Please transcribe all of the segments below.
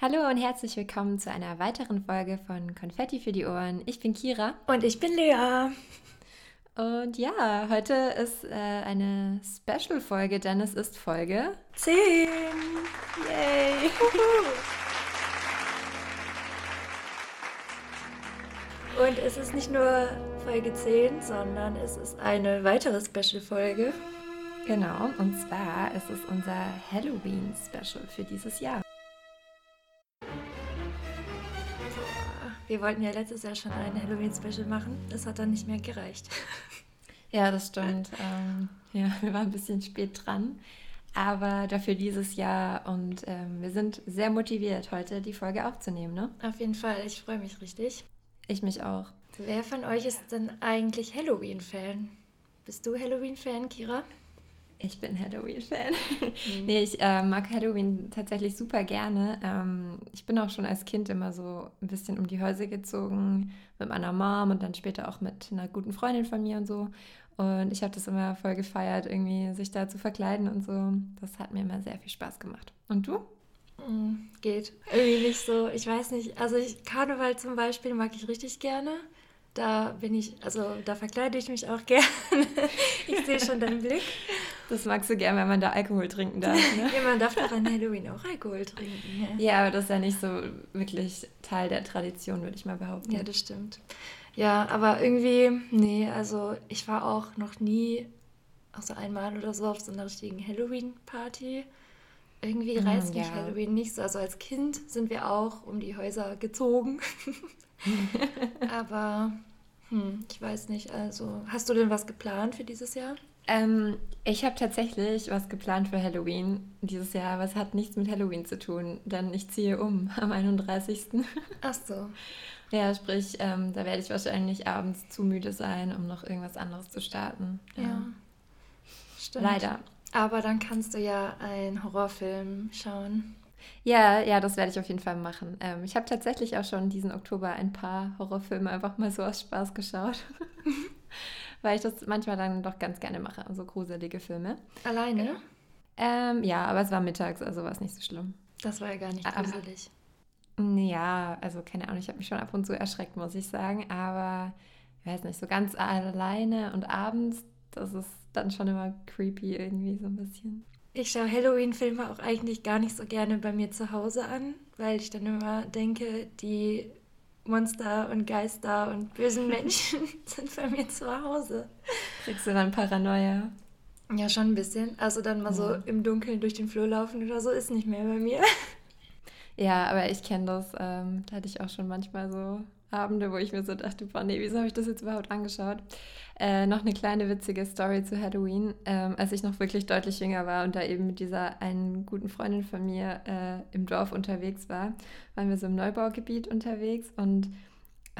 Hallo und herzlich willkommen zu einer weiteren Folge von Konfetti für die Ohren. Ich bin Kira. Und ich bin Lea. Und ja, heute ist äh, eine Special-Folge, denn es ist Folge 10. Yay! Und es ist nicht nur Folge 10, sondern es ist eine weitere Special-Folge. Genau, und zwar ist es unser Halloween-Special für dieses Jahr. Wir wollten ja letztes Jahr schon ein Halloween-Special machen. Das hat dann nicht mehr gereicht. Ja, das stimmt. ähm, ja, wir waren ein bisschen spät dran. Aber dafür dieses Jahr und ähm, wir sind sehr motiviert, heute die Folge aufzunehmen, ne? Auf jeden Fall, ich freue mich richtig. Ich mich auch. Wer von euch ist denn eigentlich Halloween-Fan? Bist du Halloween-Fan, Kira? Ich bin Halloween-Fan. Mhm. nee, ich äh, mag Halloween tatsächlich super gerne. Ähm, ich bin auch schon als Kind immer so ein bisschen um die Häuser gezogen mit meiner Mom und dann später auch mit einer guten Freundin von mir und so. Und ich habe das immer voll gefeiert, irgendwie sich da zu verkleiden und so. Das hat mir immer sehr viel Spaß gemacht. Und du? Mm, geht. Irgendwie nicht so. Ich weiß nicht. Also ich, Karneval zum Beispiel mag ich richtig gerne. Da bin ich, also da verkleide ich mich auch gerne. ich sehe schon deinen Blick. Das magst du gerne, wenn man da Alkohol trinken darf. Ne? ja, man darf doch an Halloween auch Alkohol trinken. Ja. ja, aber das ist ja nicht so wirklich Teil der Tradition, würde ich mal behaupten. Ja, das stimmt. Ja, aber irgendwie, nee, also ich war auch noch nie, außer einmal oder so, auf so einer richtigen Halloween-Party. Irgendwie hm, reizt mm, mich ja. Halloween nicht so. Also als Kind sind wir auch um die Häuser gezogen. Aber hm, ich weiß nicht. Also hast du denn was geplant für dieses Jahr? Ähm, ich habe tatsächlich was geplant für Halloween dieses Jahr, aber es hat nichts mit Halloween zu tun, denn ich ziehe um am 31. Ach so. Ja, sprich, ähm, da werde ich wahrscheinlich abends zu müde sein, um noch irgendwas anderes zu starten. Ja. ja. Stimmt. Leider. Aber dann kannst du ja einen Horrorfilm schauen. Ja, ja, das werde ich auf jeden Fall machen. Ähm, ich habe tatsächlich auch schon diesen Oktober ein paar Horrorfilme einfach mal so aus Spaß geschaut. Weil ich das manchmal dann doch ganz gerne mache, so gruselige Filme. Alleine? Ähm, ja, aber es war mittags, also war es nicht so schlimm. Das war ja gar nicht gruselig. Aber, ja, also keine Ahnung, ich habe mich schon ab und zu erschreckt, muss ich sagen. Aber ich weiß nicht, so ganz alleine und abends, das ist dann schon immer creepy irgendwie so ein bisschen. Ich schaue Halloween-Filme auch eigentlich gar nicht so gerne bei mir zu Hause an, weil ich dann immer denke, die Monster und Geister und bösen Menschen sind bei mir zu Hause. Kriegst du dann Paranoia? Ja, schon ein bisschen. Also dann mal ja. so im Dunkeln durch den Flur laufen oder so ist nicht mehr bei mir. Ja, aber ich kenne das. Ähm, da hatte ich auch schon manchmal so Abende, wo ich mir so dachte, boah, nee, wieso habe ich das jetzt überhaupt angeschaut? Äh, noch eine kleine witzige Story zu Halloween. Ähm, als ich noch wirklich deutlich jünger war und da eben mit dieser einen guten Freundin von mir äh, im Dorf unterwegs war, waren wir so im Neubaugebiet unterwegs und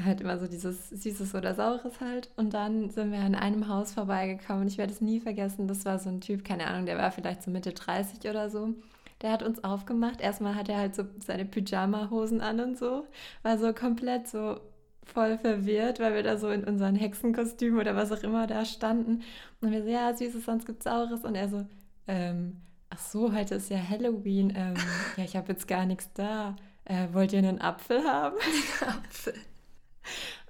halt immer so dieses Süßes oder Saures halt. Und dann sind wir an einem Haus vorbeigekommen und ich werde es nie vergessen. Das war so ein Typ, keine Ahnung, der war vielleicht so Mitte 30 oder so der hat uns aufgemacht. Erstmal hat er halt so seine Pyjama-Hosen an und so. War so komplett so voll verwirrt, weil wir da so in unseren Hexenkostümen oder was auch immer da standen. Und wir so, ja, Süßes, sonst gibt's Saures. Und er so, ähm, ach so, heute ist ja Halloween. Ähm, ja, ich habe jetzt gar nichts da. Äh, wollt ihr einen Apfel haben? Apfel.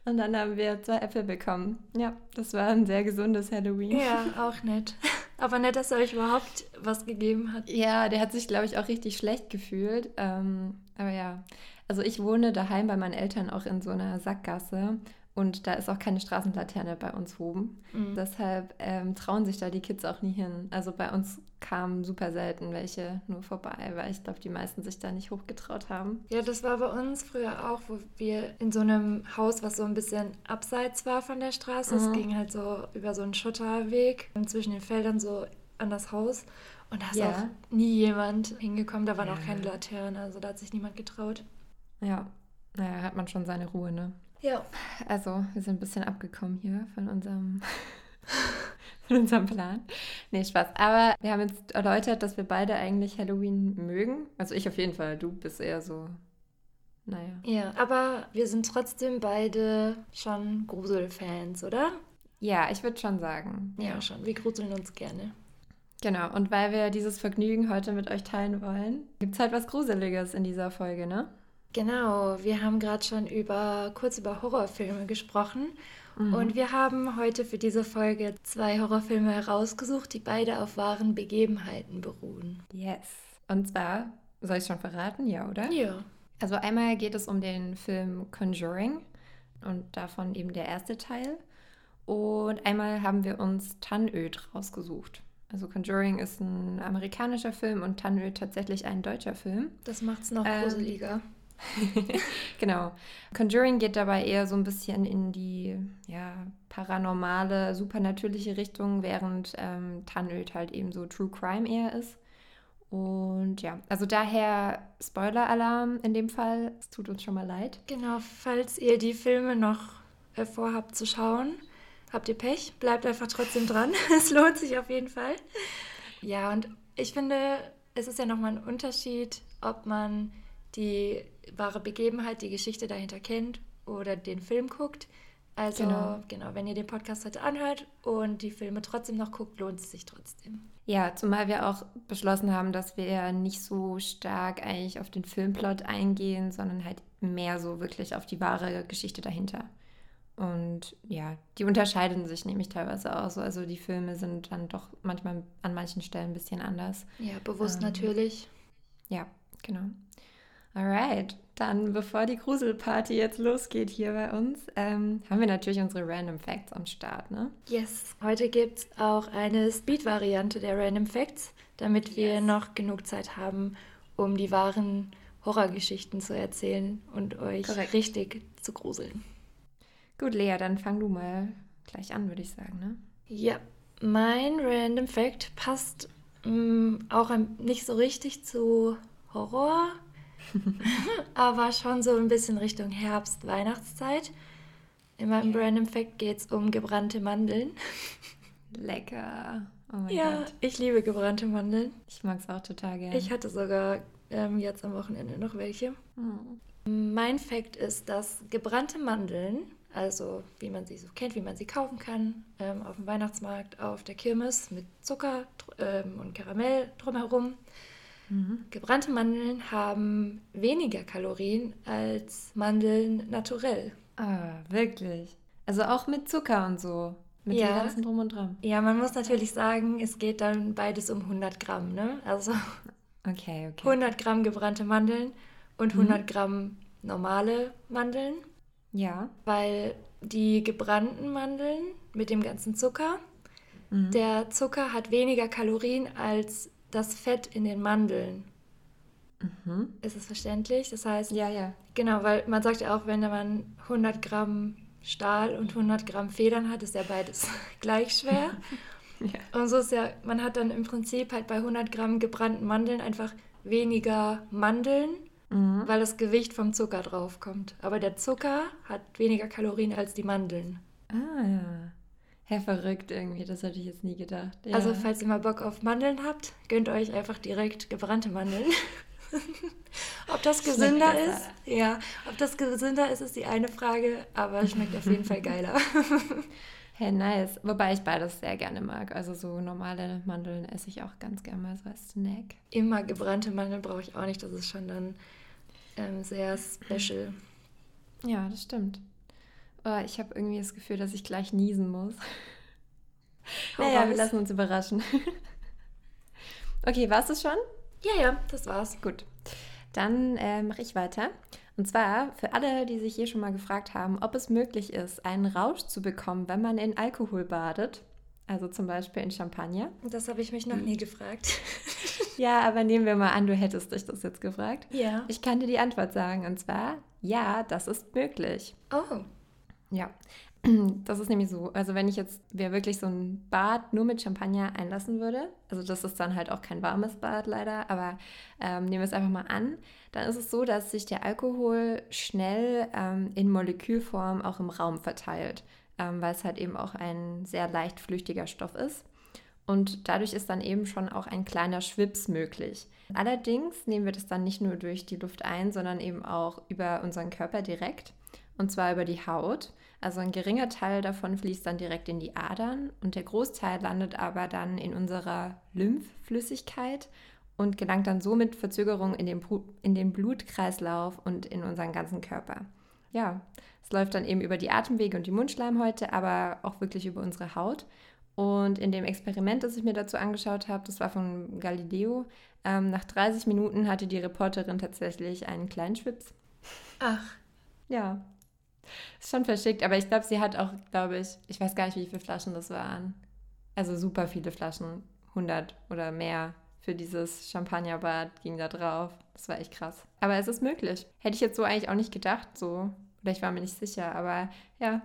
Und dann haben wir zwei Äpfel bekommen. Ja, das war ein sehr gesundes Halloween. Ja, auch nett. Aber nett, dass er euch überhaupt was gegeben hat. Ja, der hat sich, glaube ich, auch richtig schlecht gefühlt. Ähm, aber ja, also ich wohne daheim bei meinen Eltern auch in so einer Sackgasse und da ist auch keine Straßenlaterne bei uns oben. Mhm. Deshalb ähm, trauen sich da die Kids auch nie hin. Also bei uns kamen super selten welche nur vorbei, weil ich glaube, die meisten sich da nicht hochgetraut haben. Ja, das war bei uns früher auch, wo wir in so einem Haus, was so ein bisschen abseits war von der Straße. Mhm. Es ging halt so über so einen Schotterweg zwischen den Feldern so an das Haus. Und da ist ja. auch nie jemand hingekommen. Da waren ja. auch keine Laternen, also da hat sich niemand getraut. Ja, naja, hat man schon seine Ruhe, ne? Ja. Also, wir sind ein bisschen abgekommen hier von unserem, von unserem Plan. Nee, Spaß. Aber wir haben jetzt erläutert, dass wir beide eigentlich Halloween mögen. Also ich auf jeden Fall. Du bist eher so, naja. Ja, aber wir sind trotzdem beide schon Gruselfans, oder? Ja, ich würde schon sagen. Ja, schon. Wir gruseln uns gerne. Genau, und weil wir dieses Vergnügen heute mit euch teilen wollen, gibt es halt was Gruseliges in dieser Folge, ne? Genau, wir haben gerade schon über kurz über Horrorfilme gesprochen mhm. und wir haben heute für diese Folge zwei Horrorfilme herausgesucht, die beide auf wahren Begebenheiten beruhen. Yes. Und zwar, soll ich es schon verraten? Ja, oder? Ja. Also einmal geht es um den Film Conjuring und davon eben der erste Teil. Und einmal haben wir uns Tannöd rausgesucht. Also Conjuring ist ein amerikanischer Film und Tannöd tatsächlich ein deutscher Film. Das macht es noch ähm, gruseliger. genau. Conjuring geht dabei eher so ein bisschen in die ja, paranormale, supernatürliche Richtung, während ähm, Tannöd halt eben so True Crime eher ist. Und ja, also daher Spoiler-Alarm in dem Fall. Es tut uns schon mal leid. Genau, falls ihr die Filme noch äh, vorhabt zu schauen, habt ihr Pech. Bleibt einfach trotzdem dran. es lohnt sich auf jeden Fall. Ja, und ich finde, es ist ja nochmal ein Unterschied, ob man die wahre Begebenheit, die Geschichte dahinter kennt oder den Film guckt. Also genau. genau, wenn ihr den Podcast heute anhört und die Filme trotzdem noch guckt, lohnt es sich trotzdem. Ja, zumal wir auch beschlossen haben, dass wir nicht so stark eigentlich auf den Filmplot eingehen, sondern halt mehr so wirklich auf die wahre Geschichte dahinter. Und ja, die unterscheiden sich nämlich teilweise auch so. Also die Filme sind dann doch manchmal an manchen Stellen ein bisschen anders. Ja, bewusst ähm, natürlich. Ja, genau. Alright, dann bevor die Gruselparty jetzt losgeht hier bei uns, ähm, haben wir natürlich unsere Random Facts am Start, ne? Yes, heute gibt es auch eine Speed-Variante der Random Facts, damit wir yes. noch genug Zeit haben, um die wahren Horrorgeschichten zu erzählen und euch Korrekt. richtig zu gruseln. Gut, Lea, dann fang du mal gleich an, würde ich sagen, ne? Ja, mein Random Fact passt mh, mm, auch nicht so richtig zu Horror, aber schon so ein bisschen Richtung Herbst, Weihnachtszeit. In meinem yeah. Random Fact geht es um gebrannte Mandeln. Lecker. Oh mein ja, Gott. ich liebe gebrannte Mandeln. Ich mag es auch total gerne. Ich hatte sogar ähm, jetzt am Wochenende noch welche. Hm. Mein Fact ist, dass gebrannte Mandeln, also wie man sie so kennt, wie man sie kaufen kann, ähm, auf dem Weihnachtsmarkt, auf der Kirmes mit Zucker ähm, und Karamell drumherum, Mhm. Gebrannte Mandeln haben weniger Kalorien als Mandeln naturell. Ah, wirklich? Also auch mit Zucker und so? Mit ja. dem ganzen Drum und Dran? Ja, man muss natürlich sagen, es geht dann beides um 100 Gramm, ne? Also okay, okay. 100 Gramm gebrannte Mandeln und 100 mhm. Gramm normale Mandeln. Ja. Weil die gebrannten Mandeln mit dem ganzen Zucker, mhm. der Zucker hat weniger Kalorien als das Fett in den Mandeln. Mhm. Ist es verständlich? Das heißt, ja, ja. Genau, weil man sagt ja auch, wenn man 100 Gramm Stahl und 100 Gramm Federn hat, ist ja beides gleich schwer. ja. Und so ist ja, man hat dann im Prinzip halt bei 100 Gramm gebrannten Mandeln einfach weniger Mandeln, mhm. weil das Gewicht vom Zucker draufkommt. Aber der Zucker hat weniger Kalorien als die Mandeln. Ah, ja. Hä, verrückt irgendwie, das hätte ich jetzt nie gedacht. Ja. Also, falls ihr mal Bock auf Mandeln habt, gönnt euch einfach direkt gebrannte Mandeln. ob das gesünder ist, ja, ob das gesünder ist, ist die eine Frage, aber es schmeckt auf jeden Fall geiler. Hey, nice. Wobei ich beides sehr gerne mag. Also so normale Mandeln esse ich auch ganz gerne mal so als Snack. Immer gebrannte Mandeln brauche ich auch nicht. Das ist schon dann ähm, sehr special. Ja, das stimmt. Oh, ich habe irgendwie das Gefühl, dass ich gleich niesen muss. naja, wir lassen uns überraschen. okay, war es das schon? Ja, ja, das war's. Gut. Dann äh, mache ich weiter. Und zwar für alle, die sich hier schon mal gefragt haben, ob es möglich ist, einen Rausch zu bekommen, wenn man in Alkohol badet. Also zum Beispiel in Champagner. Das habe ich mich noch nie gefragt. ja, aber nehmen wir mal an, du hättest dich das jetzt gefragt. Ja. Ich kann dir die Antwort sagen. Und zwar, ja, das ist möglich. Oh. Ja, das ist nämlich so. Also wenn ich jetzt mir wirklich so ein Bad nur mit Champagner einlassen würde, also das ist dann halt auch kein warmes Bad leider, aber ähm, nehmen wir es einfach mal an, dann ist es so, dass sich der Alkohol schnell ähm, in Molekülform auch im Raum verteilt, ähm, weil es halt eben auch ein sehr leicht flüchtiger Stoff ist. Und dadurch ist dann eben schon auch ein kleiner Schwips möglich. Allerdings nehmen wir das dann nicht nur durch die Luft ein, sondern eben auch über unseren Körper direkt und zwar über die Haut. Also ein geringer Teil davon fließt dann direkt in die Adern und der Großteil landet aber dann in unserer Lymphflüssigkeit und gelangt dann somit Verzögerung in den, in den Blutkreislauf und in unseren ganzen Körper. Ja, es läuft dann eben über die Atemwege und die Mundschleimhäute, aber auch wirklich über unsere Haut. Und in dem Experiment, das ich mir dazu angeschaut habe, das war von Galileo, ähm, nach 30 Minuten hatte die Reporterin tatsächlich einen kleinen Schwips. Ach. Ja. Ist schon verschickt, aber ich glaube, sie hat auch, glaube ich, ich weiß gar nicht, wie viele Flaschen das waren. Also super viele Flaschen, 100 oder mehr für dieses Champagnerbad ging da drauf. Das war echt krass. Aber es ist möglich. Hätte ich jetzt so eigentlich auch nicht gedacht, so. Oder ich war mir nicht sicher, aber ja,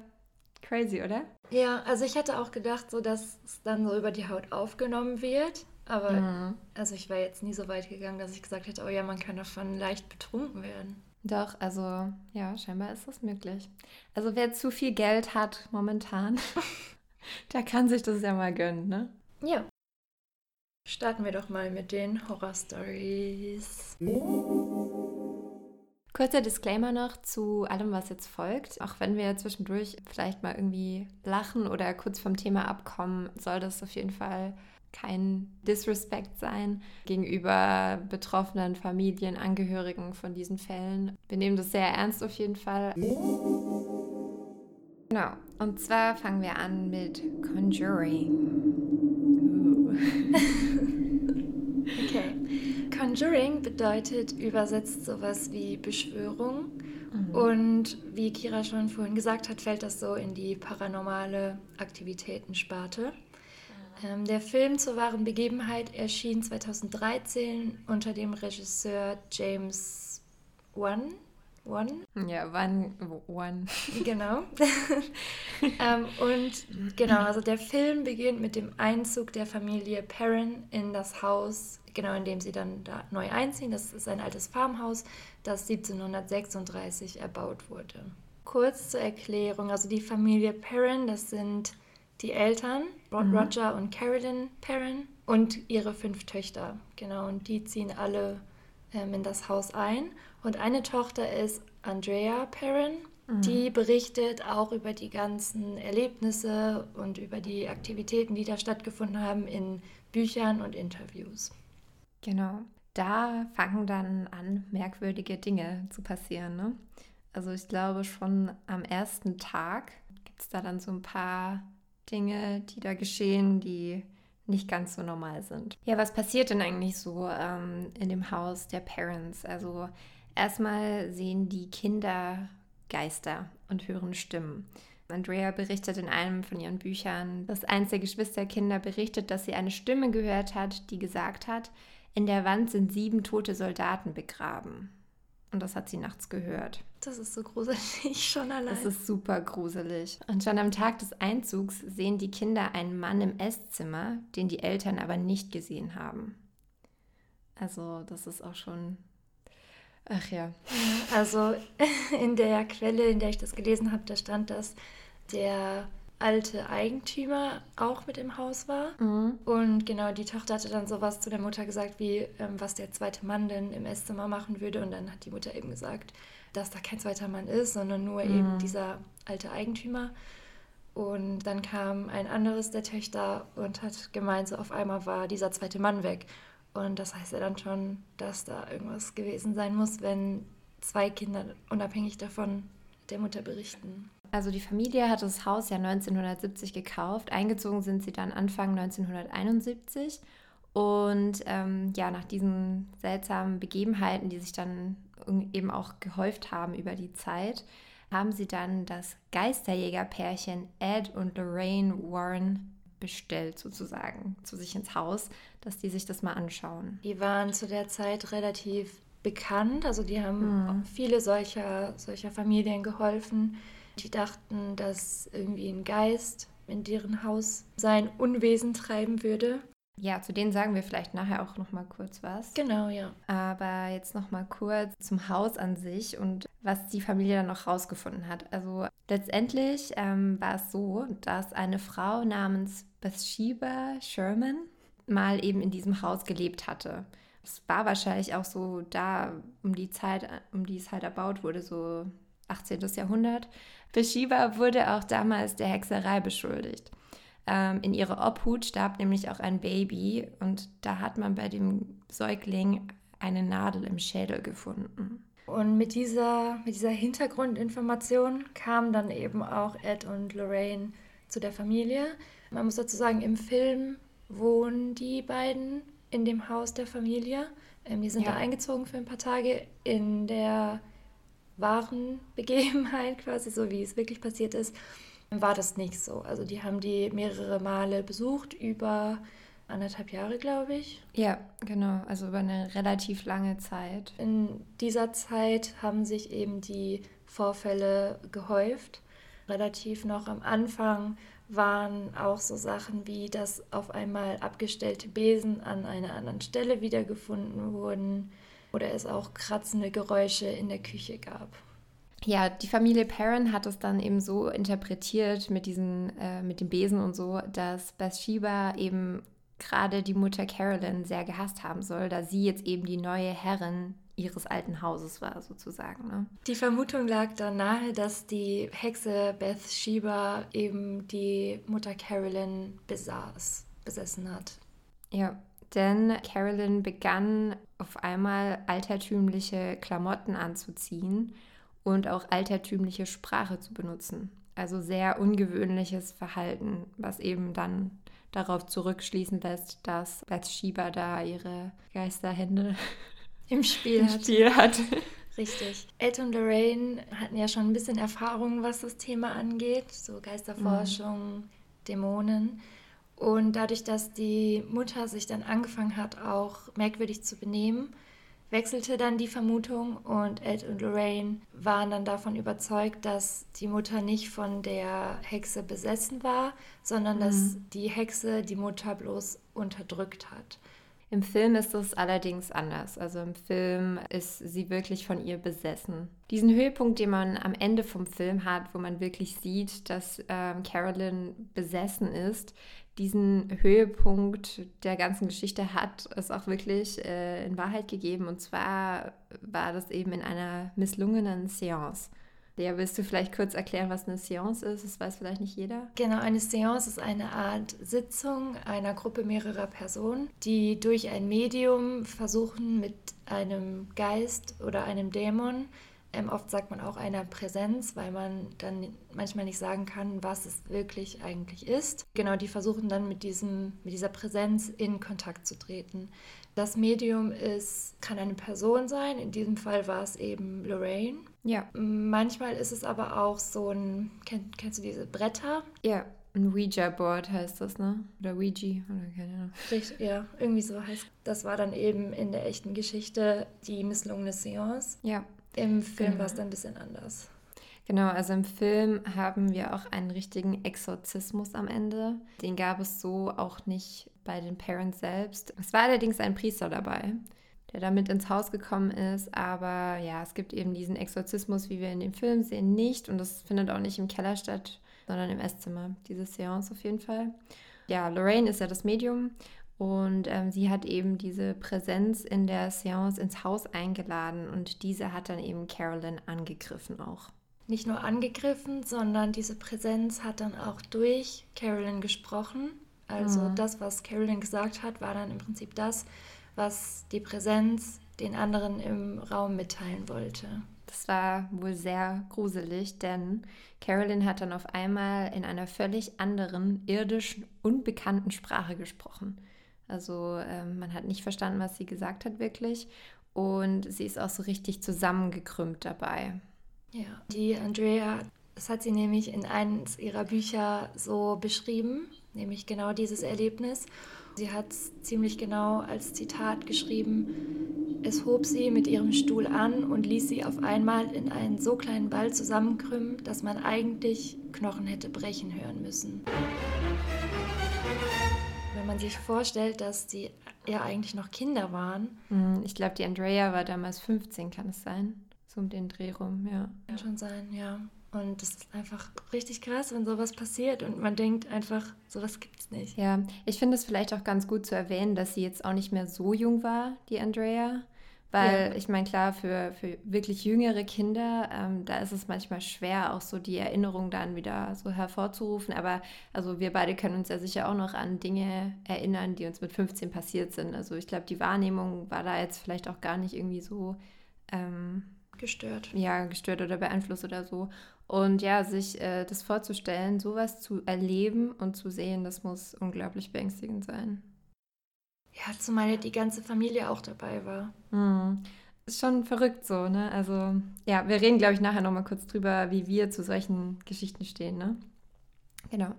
crazy, oder? Ja, also ich hätte auch gedacht, so dass es dann so über die Haut aufgenommen wird. Aber mhm. also ich war jetzt nie so weit gegangen, dass ich gesagt hätte, oh ja, man kann davon leicht betrunken werden. Doch, also ja, scheinbar ist das möglich. Also wer zu viel Geld hat momentan, der kann sich das ja mal gönnen, ne? Ja. Starten wir doch mal mit den Horror-Stories. Kurzer Disclaimer noch zu allem, was jetzt folgt. Auch wenn wir zwischendurch vielleicht mal irgendwie lachen oder kurz vom Thema abkommen, soll das auf jeden Fall kein Disrespect sein gegenüber betroffenen Familien, Angehörigen von diesen Fällen. Wir nehmen das sehr ernst auf jeden Fall. Genau, und zwar fangen wir an mit Conjuring. okay. Conjuring bedeutet übersetzt sowas wie Beschwörung. Mhm. Und wie Kira schon vorhin gesagt hat, fällt das so in die paranormale Aktivitäten-Sparte. Ähm, der Film zur wahren Begebenheit erschien 2013 unter dem Regisseur James Wan. One? Ja, One. One. Genau. ähm, und genau, also der Film beginnt mit dem Einzug der Familie Perrin in das Haus, genau in dem sie dann da neu einziehen. Das ist ein altes Farmhaus, das 1736 erbaut wurde. Kurz zur Erklärung, also die Familie Perrin, das sind die Eltern, mhm. Roger und Carolyn Perrin und ihre fünf Töchter. Genau, und die ziehen alle ähm, in das Haus ein. Und eine Tochter ist Andrea Perrin. Mhm. Die berichtet auch über die ganzen Erlebnisse und über die Aktivitäten, die da stattgefunden haben in Büchern und Interviews. Genau. Da fangen dann an, merkwürdige Dinge zu passieren. Ne? Also ich glaube, schon am ersten Tag gibt es da dann so ein paar Dinge, die da geschehen, die nicht ganz so normal sind. Ja, was passiert denn eigentlich so ähm, in dem Haus der Parents? Also erstmal sehen die Kinder Geister und hören Stimmen. Andrea berichtet in einem von ihren Büchern, dass eins der Geschwisterkinder berichtet, dass sie eine Stimme gehört hat, die gesagt hat, in der Wand sind sieben tote Soldaten begraben. Und das hat sie nachts gehört. Das ist so gruselig schon allein. Das ist super gruselig. Und schon am Tag des Einzugs sehen die Kinder einen Mann im Esszimmer, den die Eltern aber nicht gesehen haben. Also das ist auch schon... Ach ja. Also in der Quelle, in der ich das gelesen habe, da stand, dass der alte Eigentümer auch mit im Haus war. Mhm. Und genau, die Tochter hatte dann sowas zu der Mutter gesagt, wie ähm, was der zweite Mann denn im Esszimmer machen würde. Und dann hat die Mutter eben gesagt, dass da kein zweiter Mann ist, sondern nur mhm. eben dieser alte Eigentümer. Und dann kam ein anderes der Töchter und hat gemeint, so auf einmal war dieser zweite Mann weg. Und das heißt ja dann schon, dass da irgendwas gewesen sein muss, wenn zwei Kinder unabhängig davon der Mutter berichten. Also die Familie hat das Haus ja 1970 gekauft. Eingezogen sind sie dann Anfang 1971. Und ähm, ja, nach diesen seltsamen Begebenheiten, die sich dann eben auch gehäuft haben über die Zeit, haben sie dann das Geisterjägerpärchen Ed und Lorraine Warren bestellt, sozusagen, zu sich ins Haus, dass die sich das mal anschauen. Die waren zu der Zeit relativ bekannt, also die haben mhm. viele solcher, solcher Familien geholfen. Die dachten, dass irgendwie ein Geist in deren Haus sein Unwesen treiben würde. Ja, zu denen sagen wir vielleicht nachher auch noch mal kurz was. Genau, ja. Aber jetzt noch mal kurz zum Haus an sich und was die Familie dann noch rausgefunden hat. Also letztendlich ähm, war es so, dass eine Frau namens Bathsheba Sherman mal eben in diesem Haus gelebt hatte. Es war wahrscheinlich auch so da um die Zeit, um die es halt erbaut wurde, so 18. Jahrhundert. Bathsheba wurde auch damals der Hexerei beschuldigt. Ähm, in ihrer Obhut starb nämlich auch ein Baby und da hat man bei dem Säugling eine Nadel im Schädel gefunden. Und mit dieser, mit dieser Hintergrundinformation kamen dann eben auch Ed und Lorraine zu der Familie. Man muss dazu sagen, im Film wohnen die beiden in dem Haus der Familie. Ähm, die sind ja. da eingezogen für ein paar Tage in der wahren Begebenheit, quasi so wie es wirklich passiert ist, war das nicht so. Also die haben die mehrere Male besucht, über anderthalb Jahre, glaube ich. Ja, genau, also über eine relativ lange Zeit. In dieser Zeit haben sich eben die Vorfälle gehäuft. Relativ noch am Anfang waren auch so Sachen wie, dass auf einmal abgestellte Besen an einer anderen Stelle wiedergefunden wurden oder es auch kratzende Geräusche in der Küche gab. Ja, die Familie Perrin hat es dann eben so interpretiert mit, diesen, äh, mit dem Besen und so, dass Bathsheba eben gerade die Mutter Carolyn sehr gehasst haben soll, da sie jetzt eben die neue Herrin ihres alten Hauses war, sozusagen. Ne? Die Vermutung lag dann nahe, dass die Hexe Bathsheba eben die Mutter Carolyn besaß, besessen hat. Ja, denn Carolyn begann auf einmal altertümliche Klamotten anzuziehen und auch altertümliche Sprache zu benutzen. Also sehr ungewöhnliches Verhalten, was eben dann darauf zurückschließen lässt, dass Bathsheba da ihre Geisterhände im Spiel, hat. Spiel hat. Richtig. Ed und Lorraine hatten ja schon ein bisschen Erfahrung, was das Thema angeht, so Geisterforschung, mhm. Dämonen. Und dadurch, dass die Mutter sich dann angefangen hat, auch merkwürdig zu benehmen, wechselte dann die Vermutung und Ed und Lorraine waren dann davon überzeugt, dass die Mutter nicht von der Hexe besessen war, sondern mhm. dass die Hexe die Mutter bloß unterdrückt hat. Im Film ist es allerdings anders. Also im Film ist sie wirklich von ihr besessen. Diesen Höhepunkt, den man am Ende vom Film hat, wo man wirklich sieht, dass ähm, Carolyn besessen ist, diesen Höhepunkt der ganzen Geschichte hat es auch wirklich äh, in Wahrheit gegeben. Und zwar war das eben in einer misslungenen Seance. Lea, willst du vielleicht kurz erklären, was eine Seance ist? Das weiß vielleicht nicht jeder. Genau, eine Seance ist eine Art Sitzung einer Gruppe mehrerer Personen, die durch ein Medium versuchen, mit einem Geist oder einem Dämon ähm, oft sagt man auch einer Präsenz, weil man dann manchmal nicht sagen kann, was es wirklich eigentlich ist. Genau, die versuchen dann mit, diesem, mit dieser Präsenz in Kontakt zu treten. Das Medium ist, kann eine Person sein, in diesem Fall war es eben Lorraine. Ja. Manchmal ist es aber auch so ein, kenn, kennst du diese Bretter? Ja, ein Ouija-Board heißt das, ne? Oder Ouija, oder keine Ahnung. Richtig, ja, irgendwie so heißt Das war dann eben in der echten Geschichte die misslungene Seance. Ja. Im Film genau. war es dann ein bisschen anders. Genau, also im Film haben wir auch einen richtigen Exorzismus am Ende. Den gab es so auch nicht bei den Parents selbst. Es war allerdings ein Priester dabei, der damit ins Haus gekommen ist. Aber ja, es gibt eben diesen Exorzismus, wie wir in dem Film sehen, nicht. Und das findet auch nicht im Keller statt, sondern im Esszimmer. Diese Seance auf jeden Fall. Ja, Lorraine ist ja das Medium und ähm, sie hat eben diese Präsenz in der Seance ins Haus eingeladen und diese hat dann eben Carolyn angegriffen auch. Nicht nur angegriffen, sondern diese Präsenz hat dann auch durch Carolyn gesprochen. Also mhm. das, was Carolyn gesagt hat, war dann im Prinzip das, was die Präsenz den anderen im Raum mitteilen wollte. Das war wohl sehr gruselig, denn Carolyn hat dann auf einmal in einer völlig anderen, irdischen, unbekannten Sprache gesprochen. Also ähm, man hat nicht verstanden, was sie gesagt hat wirklich. Und sie ist auch so richtig zusammengekrümmt dabei. Ja, die Andrea, das hat sie nämlich in eines ihrer Bücher so beschrieben, nämlich genau dieses Erlebnis. Sie hat es ziemlich genau als Zitat geschrieben. Es hob sie mit ihrem Stuhl an und ließ sie auf einmal in einen so kleinen Ball zusammenkrümmen, dass man eigentlich Knochen hätte brechen hören müssen wenn man sich vorstellt, dass die ja eigentlich noch Kinder waren. Hm, ich glaube, die Andrea war damals 15, kann es sein? So um den Dreh rum, ja. Kann schon sein, ja. Und das ist einfach richtig krass, wenn sowas passiert und man denkt einfach, sowas gibt es nicht. Ja, ich finde es vielleicht auch ganz gut zu erwähnen, dass sie jetzt auch nicht mehr so jung war, die Andrea, Weil ja. ich meine, klar, für, für wirklich jüngere Kinder, ähm, da ist es manchmal schwer, auch so die Erinnerung dann wieder so hervorzurufen. Aber also wir beide können uns ja sicher auch noch an Dinge erinnern, die uns mit 15 passiert sind. Also ich glaube, die Wahrnehmung war da jetzt vielleicht auch gar nicht irgendwie so ähm, gestört. Ja, gestört oder beeinflusst oder so. Und ja, sich äh, das vorzustellen, sowas zu erleben und zu sehen, das muss unglaublich beängstigend sein. Ja, zumal ja die ganze Familie auch dabei war. Hm. Ist schon verrückt so, ne? Also, ja, wir reden, glaube ich, nachher nochmal kurz drüber, wie wir zu solchen Geschichten stehen, ne? Genau.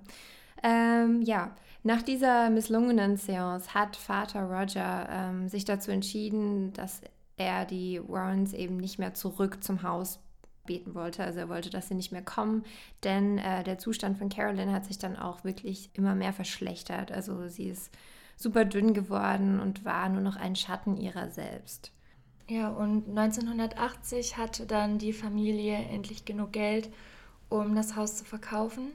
Ähm, ja, nach dieser misslungenen Seance hat Vater Roger ähm, sich dazu entschieden, dass er die Warrens eben nicht mehr zurück zum Haus beten wollte. Also er wollte, dass sie nicht mehr kommen, denn äh, der Zustand von Carolyn hat sich dann auch wirklich immer mehr verschlechtert. Also sie ist super dünn geworden und war nur noch ein Schatten ihrer selbst. Ja, und 1980 hatte dann die Familie endlich genug Geld, um das Haus zu verkaufen.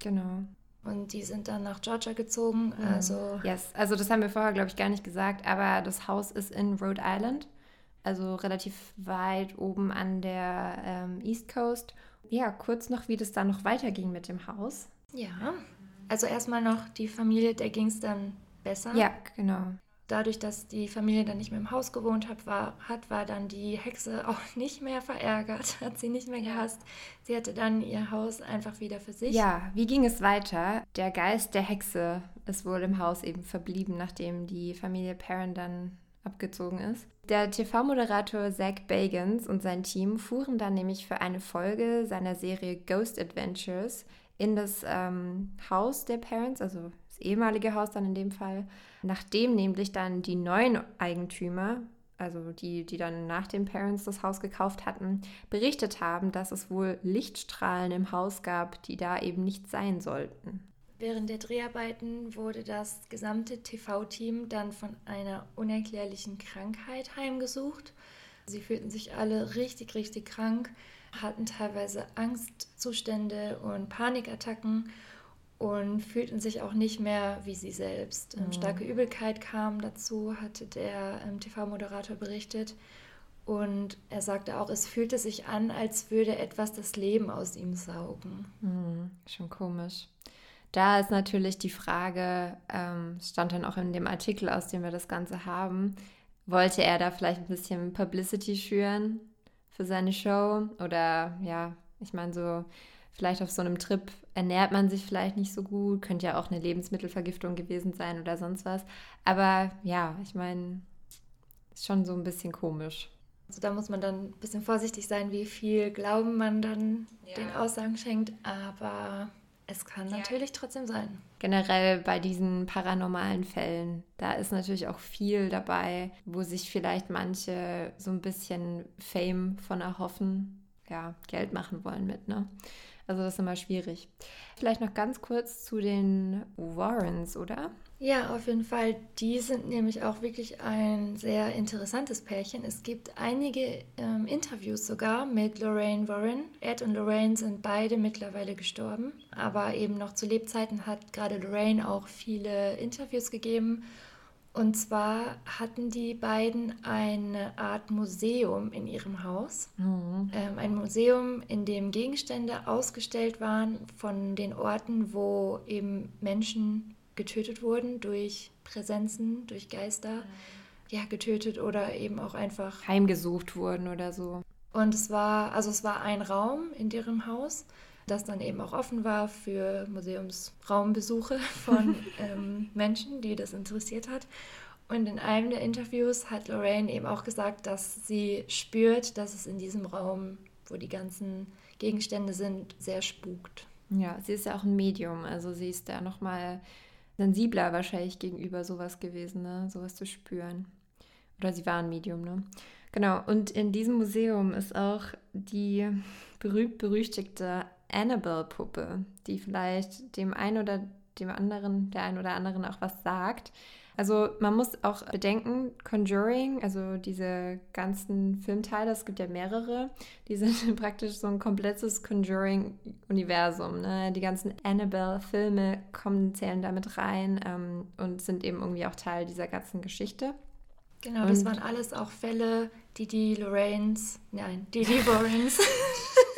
Genau. Und die sind dann nach Georgia gezogen. Mhm. Also, yes. also das haben wir vorher, glaube ich, gar nicht gesagt, aber das Haus ist in Rhode Island, also relativ weit oben an der ähm, East Coast. Ja, kurz noch, wie das dann noch weiterging mit dem Haus. Ja, also erstmal noch die Familie, der ging es dann besser. Ja, genau. Dadurch, dass die Familie dann nicht mehr im Haus gewohnt hat, war, hat, war dann die Hexe auch nicht mehr verärgert, hat sie nicht mehr gehasst. Sie hatte dann ihr Haus einfach wieder für sich. Ja, wie ging es weiter? Der Geist der Hexe ist wohl im Haus eben verblieben, nachdem die Familie Perrin dann abgezogen ist. Der TV-Moderator Zach Bagans und sein Team fuhren dann nämlich für eine Folge seiner Serie Ghost Adventures in das ähm, Haus der Parents, also ehemalige Haus dann in dem Fall, nachdem nämlich dann die neuen Eigentümer, also die, die dann nach den Parents das Haus gekauft hatten, berichtet haben, dass es wohl Lichtstrahlen im Haus gab, die da eben nicht sein sollten. Während der Dreharbeiten wurde das gesamte TV-Team dann von einer unerklärlichen Krankheit heimgesucht. Sie fühlten sich alle richtig, richtig krank, hatten teilweise Angstzustände und Panikattacken und fühlten sich auch nicht mehr wie sie selbst. Ähm, mhm. Starke Übelkeit kam dazu, hatte der ähm, TV-Moderator berichtet. Und er sagte auch, es fühlte sich an, als würde etwas das Leben aus ihm saugen. Mhm, schon komisch. Da ist natürlich die Frage, ähm, stand dann auch in dem Artikel, aus dem wir das Ganze haben, wollte er da vielleicht ein bisschen Publicity schüren für seine Show? Oder ja, ich meine so vielleicht auf so einem Trip ernährt man sich vielleicht nicht so gut, könnte ja auch eine Lebensmittelvergiftung gewesen sein oder sonst was. Aber ja, ich meine, ist schon so ein bisschen komisch. Also da muss man dann ein bisschen vorsichtig sein, wie viel Glauben man dann ja. den Aussagen schenkt, aber es kann ja. natürlich trotzdem sein. Generell bei diesen paranormalen Fällen, da ist natürlich auch viel dabei, wo sich vielleicht manche so ein bisschen Fame von erhoffen, ja, Geld machen wollen mit, ne? Also das ist immer schwierig. Vielleicht noch ganz kurz zu den Warrens, oder? Ja, auf jeden Fall. Die sind nämlich auch wirklich ein sehr interessantes Pärchen. Es gibt einige ähm, Interviews sogar mit Lorraine Warren. Ed und Lorraine sind beide mittlerweile gestorben, aber eben noch zu Lebzeiten hat gerade Lorraine auch viele Interviews gegeben und zwar hatten die beiden eine Art Museum in ihrem Haus. Mhm. Ähm, ein Museum, in dem Gegenstände ausgestellt waren von den Orten, wo eben Menschen getötet wurden durch Präsenzen, durch Geister. Mhm. Ja, getötet oder eben auch einfach heimgesucht wurden oder so. Und es war, also es war ein Raum in deren Haus das dann eben auch offen war für Museumsraumbesuche von ähm, Menschen, die das interessiert hat. Und in einem der Interviews hat Lorraine eben auch gesagt, dass sie spürt, dass es in diesem Raum, wo die ganzen Gegenstände sind, sehr spukt. Ja, sie ist ja auch ein Medium, also sie ist da nochmal sensibler wahrscheinlich gegenüber sowas gewesen, ne? sowas zu spüren. Oder sie war ein Medium, ne? Genau, und in diesem Museum ist auch die berühmt-berüchtigte Annabelle-Puppe, die vielleicht dem einen oder dem anderen, der einen oder anderen auch was sagt. Also man muss auch bedenken, Conjuring, also diese ganzen Filmteile, es gibt ja mehrere, die sind praktisch so ein komplettes Conjuring-Universum. Ne? Die ganzen Annabelle-Filme kommen, zählen damit rein ähm, und sind eben irgendwie auch Teil dieser ganzen Geschichte. Genau, und das waren alles auch Fälle, die die Lorraines, nein, die die Warrens,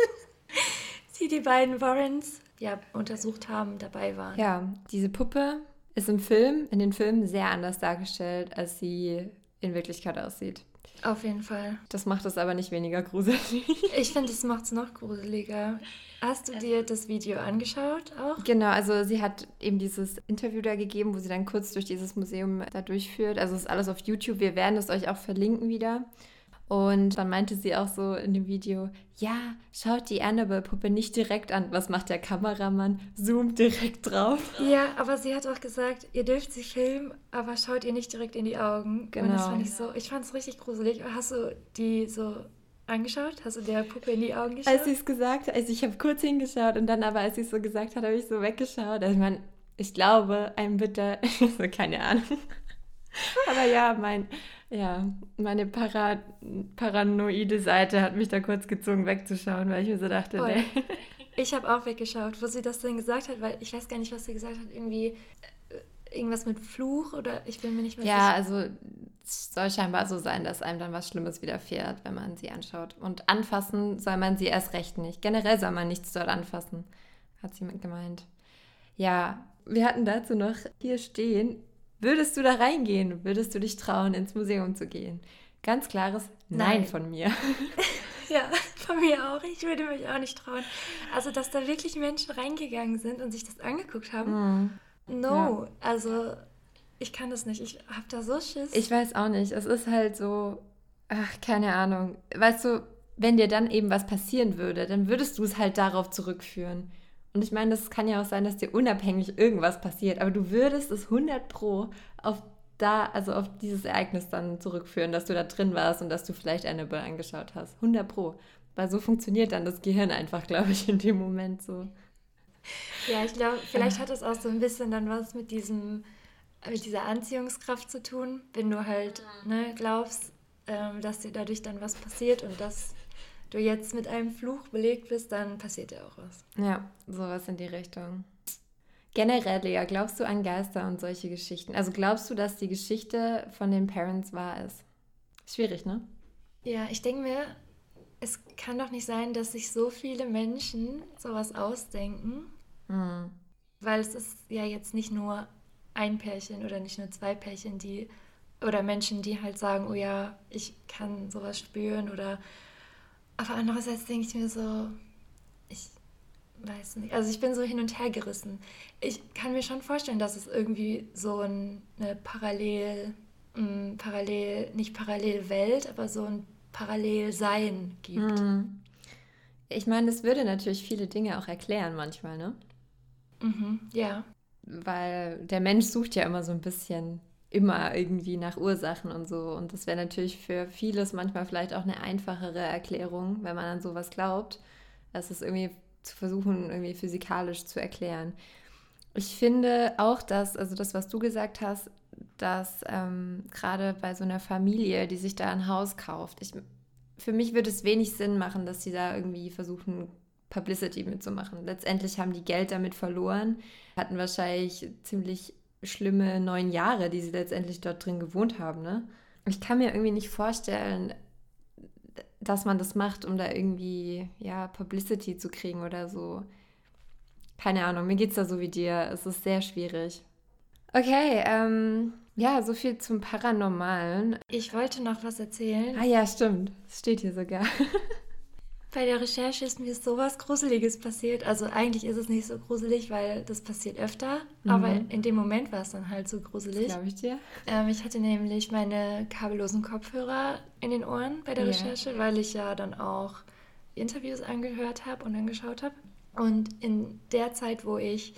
die die beiden Warrens ja untersucht haben, dabei waren. Ja, diese Puppe ist im Film, in den Filmen sehr anders dargestellt, als sie in Wirklichkeit aussieht. Auf jeden Fall. Das macht es aber nicht weniger gruselig. Ich finde, es macht es noch gruseliger. Hast du dir das Video angeschaut auch? Genau, also sie hat eben dieses Interview da gegeben, wo sie dann kurz durch dieses Museum da durchführt. Also ist alles auf YouTube. Wir werden es euch auch verlinken wieder. Und dann meinte sie auch so in dem Video, ja, schaut die Annabelle-Puppe nicht direkt an. Was macht der Kameramann? Zoomt direkt drauf. Ja, aber sie hat auch gesagt, ihr dürft sie filmen, aber schaut ihr nicht direkt in die Augen. Genau. Und das fand ich so, ich fand es richtig gruselig. Hast du die so angeschaut? Hast du der Puppe in die Augen geschaut? Als sie es gesagt hat, also ich habe kurz hingeschaut und dann aber, als sie es so gesagt hat, habe ich so weggeschaut. Also man, ich glaube, ein Bitte, so keine Ahnung. aber ja, mein ja, meine para paranoide Seite hat mich da kurz gezwungen wegzuschauen, weil ich mir so dachte, Voll. nee. Ich habe auch weggeschaut, wo sie das denn gesagt hat, weil ich weiß gar nicht, was sie gesagt hat. Irgendwie äh, irgendwas mit Fluch oder ich bin mir nicht mehr ja, sicher. Ja, also es soll scheinbar so sein, dass einem dann was Schlimmes widerfährt, wenn man sie anschaut. Und anfassen soll man sie erst recht nicht. Generell soll man nichts dort anfassen, hat sie gemeint. Ja, wir hatten dazu noch hier stehen, Würdest du da reingehen? Würdest du dich trauen, ins Museum zu gehen? Ganz klares Nein, Nein von mir. ja, von mir auch. Ich würde mich auch nicht trauen. Also, dass da wirklich Menschen reingegangen sind und sich das angeguckt haben. Mm. No, ja. also ich kann das nicht. Ich habe da so Schiss. Ich weiß auch nicht. Es ist halt so, ach, keine Ahnung. Weißt du, wenn dir dann eben was passieren würde, dann würdest du es halt darauf zurückführen. Und ich meine, das kann ja auch sein, dass dir unabhängig irgendwas passiert, aber du würdest es 100 pro auf da, also auf dieses Ereignis dann zurückführen, dass du da drin warst und dass du vielleicht Annabelle angeschaut hast. 100 pro. Weil so funktioniert dann das Gehirn einfach, glaube ich, in dem Moment so. Ja, ich glaube, vielleicht hat das auch so ein bisschen dann was mit diesem, mit dieser Anziehungskraft zu tun, wenn du halt ne, glaubst, ähm, dass dir dadurch dann was passiert und das du jetzt mit einem Fluch belegt bist, dann passiert ja auch was. Ja, sowas in die Richtung. Generell, Lea, glaubst du an Geister und solche Geschichten? Also glaubst du, dass die Geschichte von den Parents wahr ist? Schwierig, ne? Ja, ich denke mir, es kann doch nicht sein, dass sich so viele Menschen sowas ausdenken. Mhm. Weil es ist ja jetzt nicht nur ein Pärchen oder nicht nur zwei Pärchen, die oder Menschen, die halt sagen, oh ja, ich kann sowas spüren oder aber andererseits denke ich mir so, ich weiß nicht. Also ich bin so hin und her gerissen. Ich kann mir schon vorstellen, dass es irgendwie so eine Parallel, mh, parallel, nicht Parallelwelt, aber so ein Parallelsein gibt. Mhm. Ich meine, das würde natürlich viele Dinge auch erklären manchmal, ne? Mhm, ja. Weil der Mensch sucht ja immer so ein bisschen immer irgendwie nach Ursachen und so. Und das wäre natürlich für vieles manchmal vielleicht auch eine einfachere Erklärung, wenn man an sowas glaubt, als es irgendwie zu versuchen, irgendwie physikalisch zu erklären. Ich finde auch, dass, also das, was du gesagt hast, dass ähm, gerade bei so einer Familie, die sich da ein Haus kauft, ich, für mich würde es wenig Sinn machen, dass sie da irgendwie versuchen, Publicity mitzumachen. Letztendlich haben die Geld damit verloren, hatten wahrscheinlich ziemlich schlimme neun Jahre, die sie letztendlich dort drin gewohnt haben. Ne? Ich kann mir irgendwie nicht vorstellen, dass man das macht, um da irgendwie ja Publicity zu kriegen oder so. Keine Ahnung, mir geht es da so wie dir. Es ist sehr schwierig. Okay, ähm, ja, so viel zum Paranormalen. Ich wollte noch was erzählen. Ah ja, stimmt. Es steht hier sogar. Bei der Recherche ist mir sowas Gruseliges passiert. Also eigentlich ist es nicht so gruselig, weil das passiert öfter. Mhm. Aber in dem Moment war es dann halt so gruselig. Glaube ich dir. Ähm, ich hatte nämlich meine kabellosen Kopfhörer in den Ohren bei der yeah. Recherche, weil ich ja dann auch Interviews angehört habe und angeschaut habe. Und in der Zeit, wo ich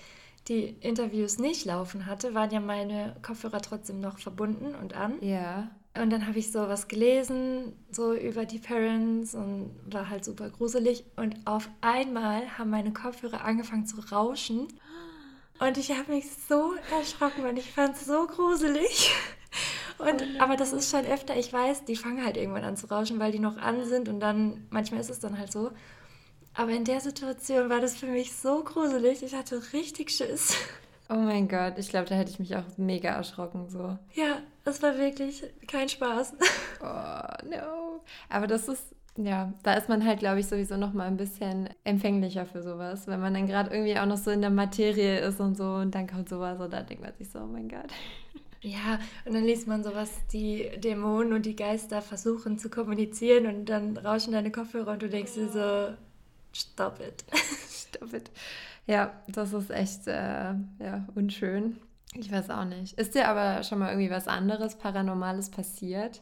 die Interviews nicht laufen hatte, waren ja meine Kopfhörer trotzdem noch verbunden und an. Ja. Und dann habe ich so was gelesen, so über die Parents und war halt super gruselig. Und auf einmal haben meine Kopfhörer angefangen zu rauschen. Und ich habe mich so erschrocken und ich fand es so gruselig. Und, oh aber das ist schon öfter, ich weiß, die fangen halt irgendwann an zu rauschen, weil die noch an sind und dann, manchmal ist es dann halt so. Aber in der Situation war das für mich so gruselig, ich hatte richtig Schiss. Oh mein Gott, ich glaube, da hätte ich mich auch mega erschrocken so. Ja, Es war wirklich kein Spaß. Oh, no. Aber das ist, ja, da ist man halt, glaube ich, sowieso noch mal ein bisschen empfänglicher für sowas. Wenn man dann gerade irgendwie auch noch so in der Materie ist und so und dann kommt sowas und dann denkt man sich so, oh mein Gott. Ja, und dann liest man sowas, die Dämonen und die Geister versuchen zu kommunizieren und dann rauschen deine Kopfhörer und du denkst dir so, stop it. stop it. Ja, das ist echt äh, ja, unschön. Ich weiß auch nicht. Ist dir aber schon mal irgendwie was anderes, Paranormales passiert?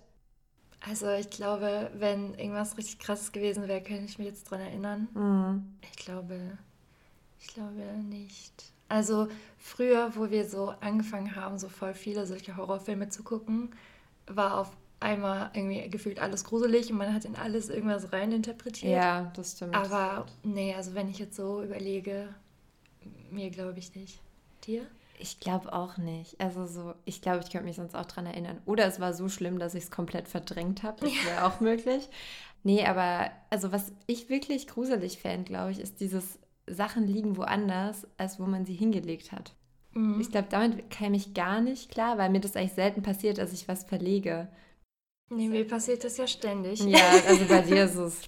Also ich glaube, wenn irgendwas richtig krasses gewesen wäre, könnte ich mich jetzt dran erinnern. Mhm. Ich glaube, ich glaube nicht. Also früher, wo wir so angefangen haben, so voll viele solche Horrorfilme zu gucken, war auf einmal irgendwie gefühlt alles gruselig und man hat in alles irgendwas reininterpretiert. Ja, das stimmt. Aber nee, also wenn ich jetzt so überlege, mir glaube ich nicht. Dir? Ich glaube auch nicht. Also so, ich glaube, ich könnte mich sonst auch dran erinnern. Oder es war so schlimm, dass ich es komplett verdrängt habe. Das wäre ja. auch möglich. Nee, aber also was ich wirklich gruselig fände, glaube ich, ist dieses Sachen liegen woanders, als wo man sie hingelegt hat. Mhm. Ich glaube, damit käme ich gar nicht klar, weil mir das eigentlich selten passiert, dass ich was verlege. Nee, mir passiert das ja ständig. Ja, also bei dir ist es.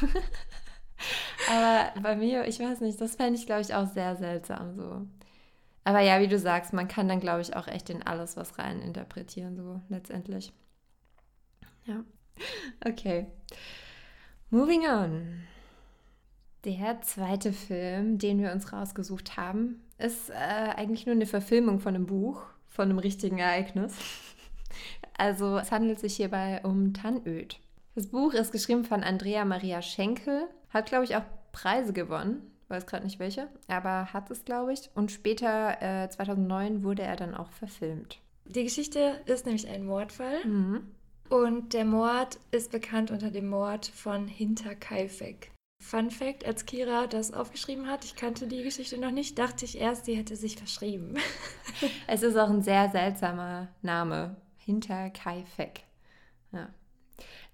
Aber bei mir, ich weiß nicht, das fände ich, glaube ich, auch sehr seltsam so. Aber ja, wie du sagst, man kann dann, glaube ich, auch echt in alles was rein interpretieren, so letztendlich. Ja. Okay. Moving on. Der zweite Film, den wir uns rausgesucht haben, ist äh, eigentlich nur eine Verfilmung von einem Buch, von einem richtigen Ereignis. Also es handelt sich hierbei um Tannöd. Das Buch ist geschrieben von Andrea Maria Schenkel, hat, glaube ich, auch Preise gewonnen, weiß gerade nicht welche, aber hat es, glaube ich. Und später, äh, 2009, wurde er dann auch verfilmt. Die Geschichte ist nämlich ein Mordfall. Mhm. Und der Mord ist bekannt unter dem Mord von Hinterkaifeck. Fun Fact, als Kira das aufgeschrieben hat, ich kannte die Geschichte noch nicht, dachte ich erst, sie hätte sich verschrieben. es ist auch ein sehr seltsamer Name. Hinterkaifeck. Ja.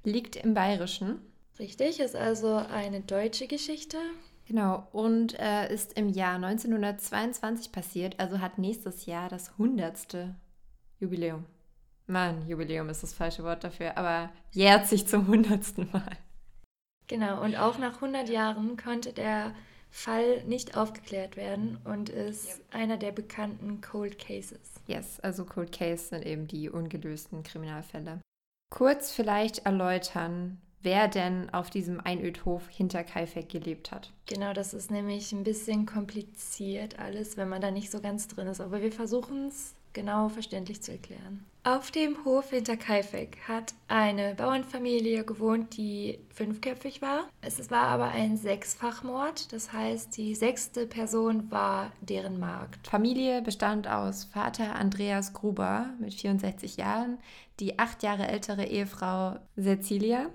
Liegt im Bayerischen. Richtig, ist also eine deutsche Geschichte. Genau, und äh, ist im Jahr 1922 passiert, also hat nächstes Jahr das 100. Jubiläum. Mann, Jubiläum ist das falsche Wort dafür, aber jährt sich zum 100. Mal. Genau, und auch nach 100 Jahren konnte der Fall nicht aufgeklärt werden und ist yep. einer der bekannten Cold Cases. Yes, also Cold Case sind eben die ungelösten Kriminalfälle. Kurz vielleicht erläutern, wer denn auf diesem Einödhof hinter Kaifek gelebt hat. Genau, das ist nämlich ein bisschen kompliziert alles, wenn man da nicht so ganz drin ist. Aber wir versuchen es genau verständlich zu erklären. Auf dem Hof hinter Kaifek hat eine Bauernfamilie gewohnt, die fünfköpfig war. Es war aber ein Sechsfachmord, das heißt, die sechste Person war deren Magd. Familie bestand aus Vater Andreas Gruber mit 64 Jahren, die acht Jahre ältere Ehefrau Cecilia,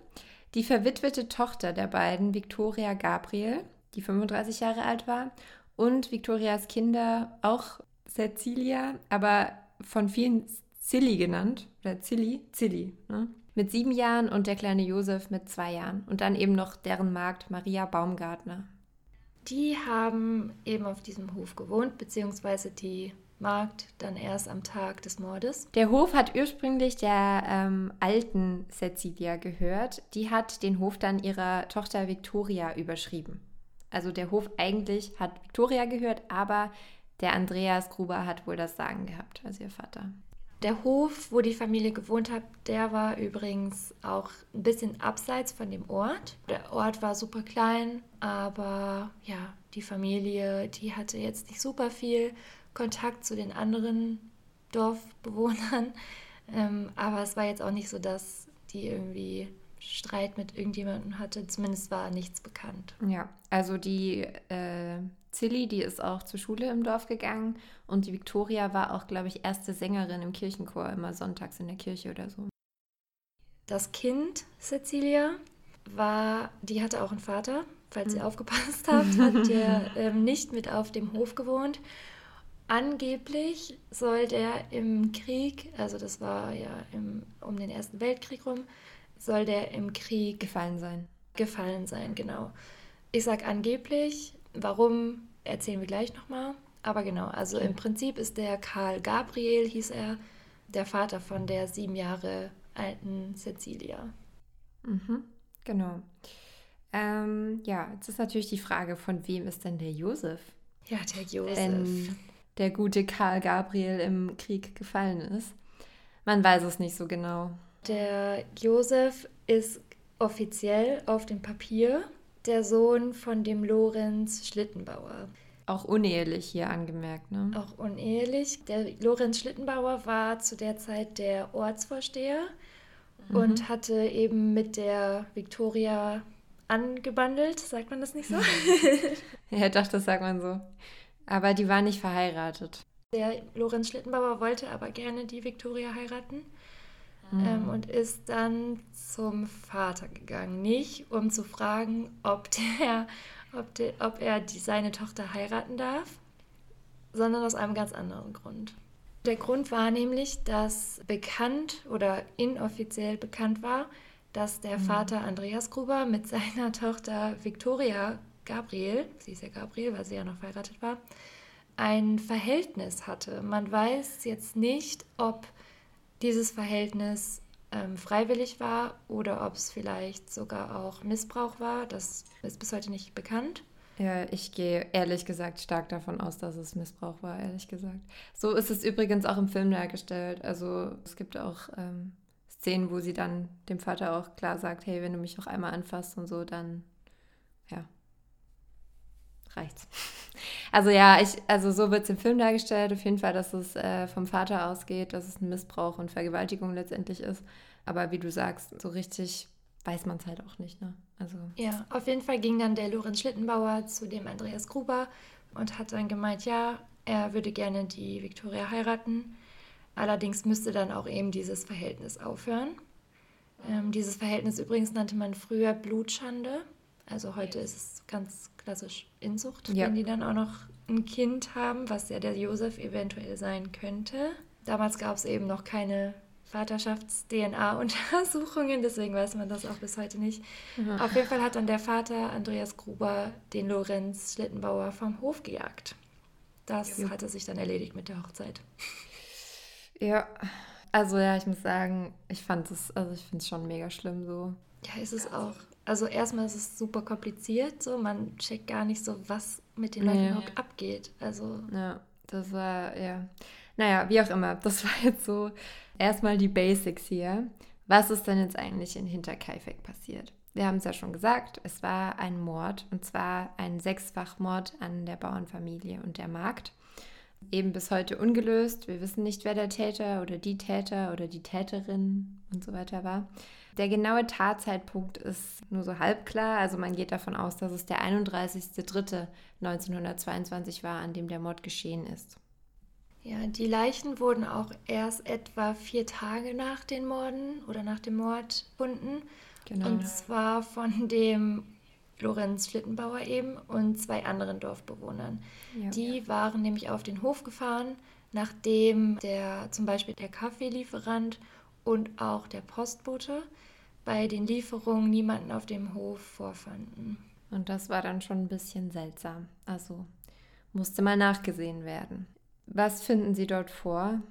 die verwitwete Tochter der beiden, Victoria Gabriel, die 35 Jahre alt war, und Victorias Kinder, auch Cecilia, aber von vielen Zilli genannt, oder Zilli, Zilli, ne? mit sieben Jahren und der kleine Josef mit zwei Jahren. Und dann eben noch deren Magd Maria Baumgartner. Die haben eben auf diesem Hof gewohnt, beziehungsweise die Magd dann erst am Tag des Mordes. Der Hof hat ursprünglich der ähm, alten Cecilia gehört. Die hat den Hof dann ihrer Tochter Victoria überschrieben. Also der Hof eigentlich hat Victoria gehört, aber der Andreas Gruber hat wohl das Sagen gehabt, also ihr Vater. Der Hof, wo die Familie gewohnt hat, der war übrigens auch ein bisschen abseits von dem Ort. Der Ort war super klein, aber ja, die Familie, die hatte jetzt nicht super viel Kontakt zu den anderen Dorfbewohnern. Ähm, aber es war jetzt auch nicht so, dass die irgendwie Streit mit irgendjemandem hatte. Zumindest war nichts bekannt. Ja, also die äh, Zilli, die ist auch zur Schule im Dorf gegangen und die Victoria war auch, glaube ich, erste Sängerin im Kirchenchor, immer sonntags in der Kirche oder so. Das Kind, Cecilia, war, die hatte auch einen Vater, falls ihr mhm. aufgepasst habt, hat der ähm, nicht mit auf dem Hof gewohnt. Angeblich soll der im Krieg, also das war ja im, um den Ersten Weltkrieg rum, soll der im Krieg gefallen sein. Gefallen sein, genau. Ich sag angeblich, Warum erzählen wir gleich nochmal. Aber genau, also im Prinzip ist der Karl Gabriel, hieß er, der Vater von der sieben Jahre alten Cecilia. Mhm, genau. Ähm, ja, jetzt ist natürlich die Frage, von wem ist denn der Josef? Ja, der Josef. Wenn der gute Karl Gabriel im Krieg gefallen ist. Man weiß es nicht so genau. Der Josef ist offiziell auf dem Papier der Sohn von dem Lorenz Schlittenbauer. Auch unehelich hier angemerkt, ne? Auch unehelich. Der Lorenz Schlittenbauer war zu der Zeit der Ortsvorsteher mhm. und hatte eben mit der Viktoria angebandelt, sagt man das nicht so? ja, doch, das sagt man so. Aber die war nicht verheiratet. Der Lorenz Schlittenbauer wollte aber gerne die Viktoria heiraten mhm. ähm, und ist dann zum Vater gegangen. Nicht, um zu fragen, ob, der, ob, der, ob er die, seine Tochter heiraten darf, sondern aus einem ganz anderen Grund. Der Grund war nämlich, dass bekannt oder inoffiziell bekannt war, dass der mhm. Vater Andreas Gruber mit seiner Tochter Viktoria Gabriel, sie ist ja Gabriel, weil sie ja noch verheiratet war, ein Verhältnis hatte. Man weiß jetzt nicht, ob dieses Verhältnis ähm, freiwillig war oder ob es vielleicht sogar auch Missbrauch war. Das ist bis heute nicht bekannt. Ja, ich gehe ehrlich gesagt stark davon aus, dass es Missbrauch war, ehrlich gesagt. So ist es übrigens auch im Film dargestellt. Also es gibt auch ähm, Szenen, wo sie dann dem Vater auch klar sagt, hey, wenn du mich noch einmal anfasst und so, dann ja, reicht's. Also ja, ich, also so wird es im Film dargestellt, auf jeden Fall, dass es äh, vom Vater ausgeht, dass es ein Missbrauch und Vergewaltigung letztendlich ist. Aber wie du sagst, so richtig weiß man es halt auch nicht, ne? Also. Ja, auf jeden Fall ging dann der Lorenz Schlittenbauer zu dem Andreas Gruber und hat dann gemeint, ja, er würde gerne die Viktoria heiraten. Allerdings müsste dann auch eben dieses Verhältnis aufhören. Ähm, dieses Verhältnis übrigens nannte man früher Blutschande. Also heute ist es ganz klassisch Inzucht, ja. wenn die dann auch noch ein Kind haben, was ja der Josef eventuell sein könnte. Damals gab es eben noch keine Vaterschafts-DNA-Untersuchungen, deswegen weiß man das auch bis heute nicht. Mhm. Auf jeden Fall hat dann der Vater Andreas Gruber den Lorenz Schlittenbauer vom Hof gejagt. Das ja. hatte sich dann erledigt mit der Hochzeit. Ja, also ja, ich muss sagen, ich fand es, also ich finde es schon mega schlimm so. Ja, ist es auch. Also erstmal ist es super kompliziert, so man checkt gar nicht so, was mit den Leuten nee. überhaupt abgeht. Also ja, das war ja, naja, wie auch immer. Das war jetzt so erstmal die Basics hier. Was ist denn jetzt eigentlich in Hinterkaifeck passiert? Wir haben es ja schon gesagt, es war ein Mord und zwar ein Sechsfachmord an der Bauernfamilie und der Magd. Eben bis heute ungelöst. Wir wissen nicht, wer der Täter oder die Täter oder die Täterin und so weiter war. Der genaue Tatzeitpunkt ist nur so halb klar. Also man geht davon aus, dass es der 31.03.1922 war, an dem der Mord geschehen ist. Ja, die Leichen wurden auch erst etwa vier Tage nach den Morden oder nach dem Mord gefunden. Genau. Und zwar von dem Lorenz Schlittenbauer eben und zwei anderen Dorfbewohnern. Ja. Die waren nämlich auf den Hof gefahren, nachdem der zum Beispiel der Kaffeelieferant und auch der Postbote bei den Lieferungen niemanden auf dem Hof vorfanden. Und das war dann schon ein bisschen seltsam. Also musste mal nachgesehen werden. Was finden Sie dort vor?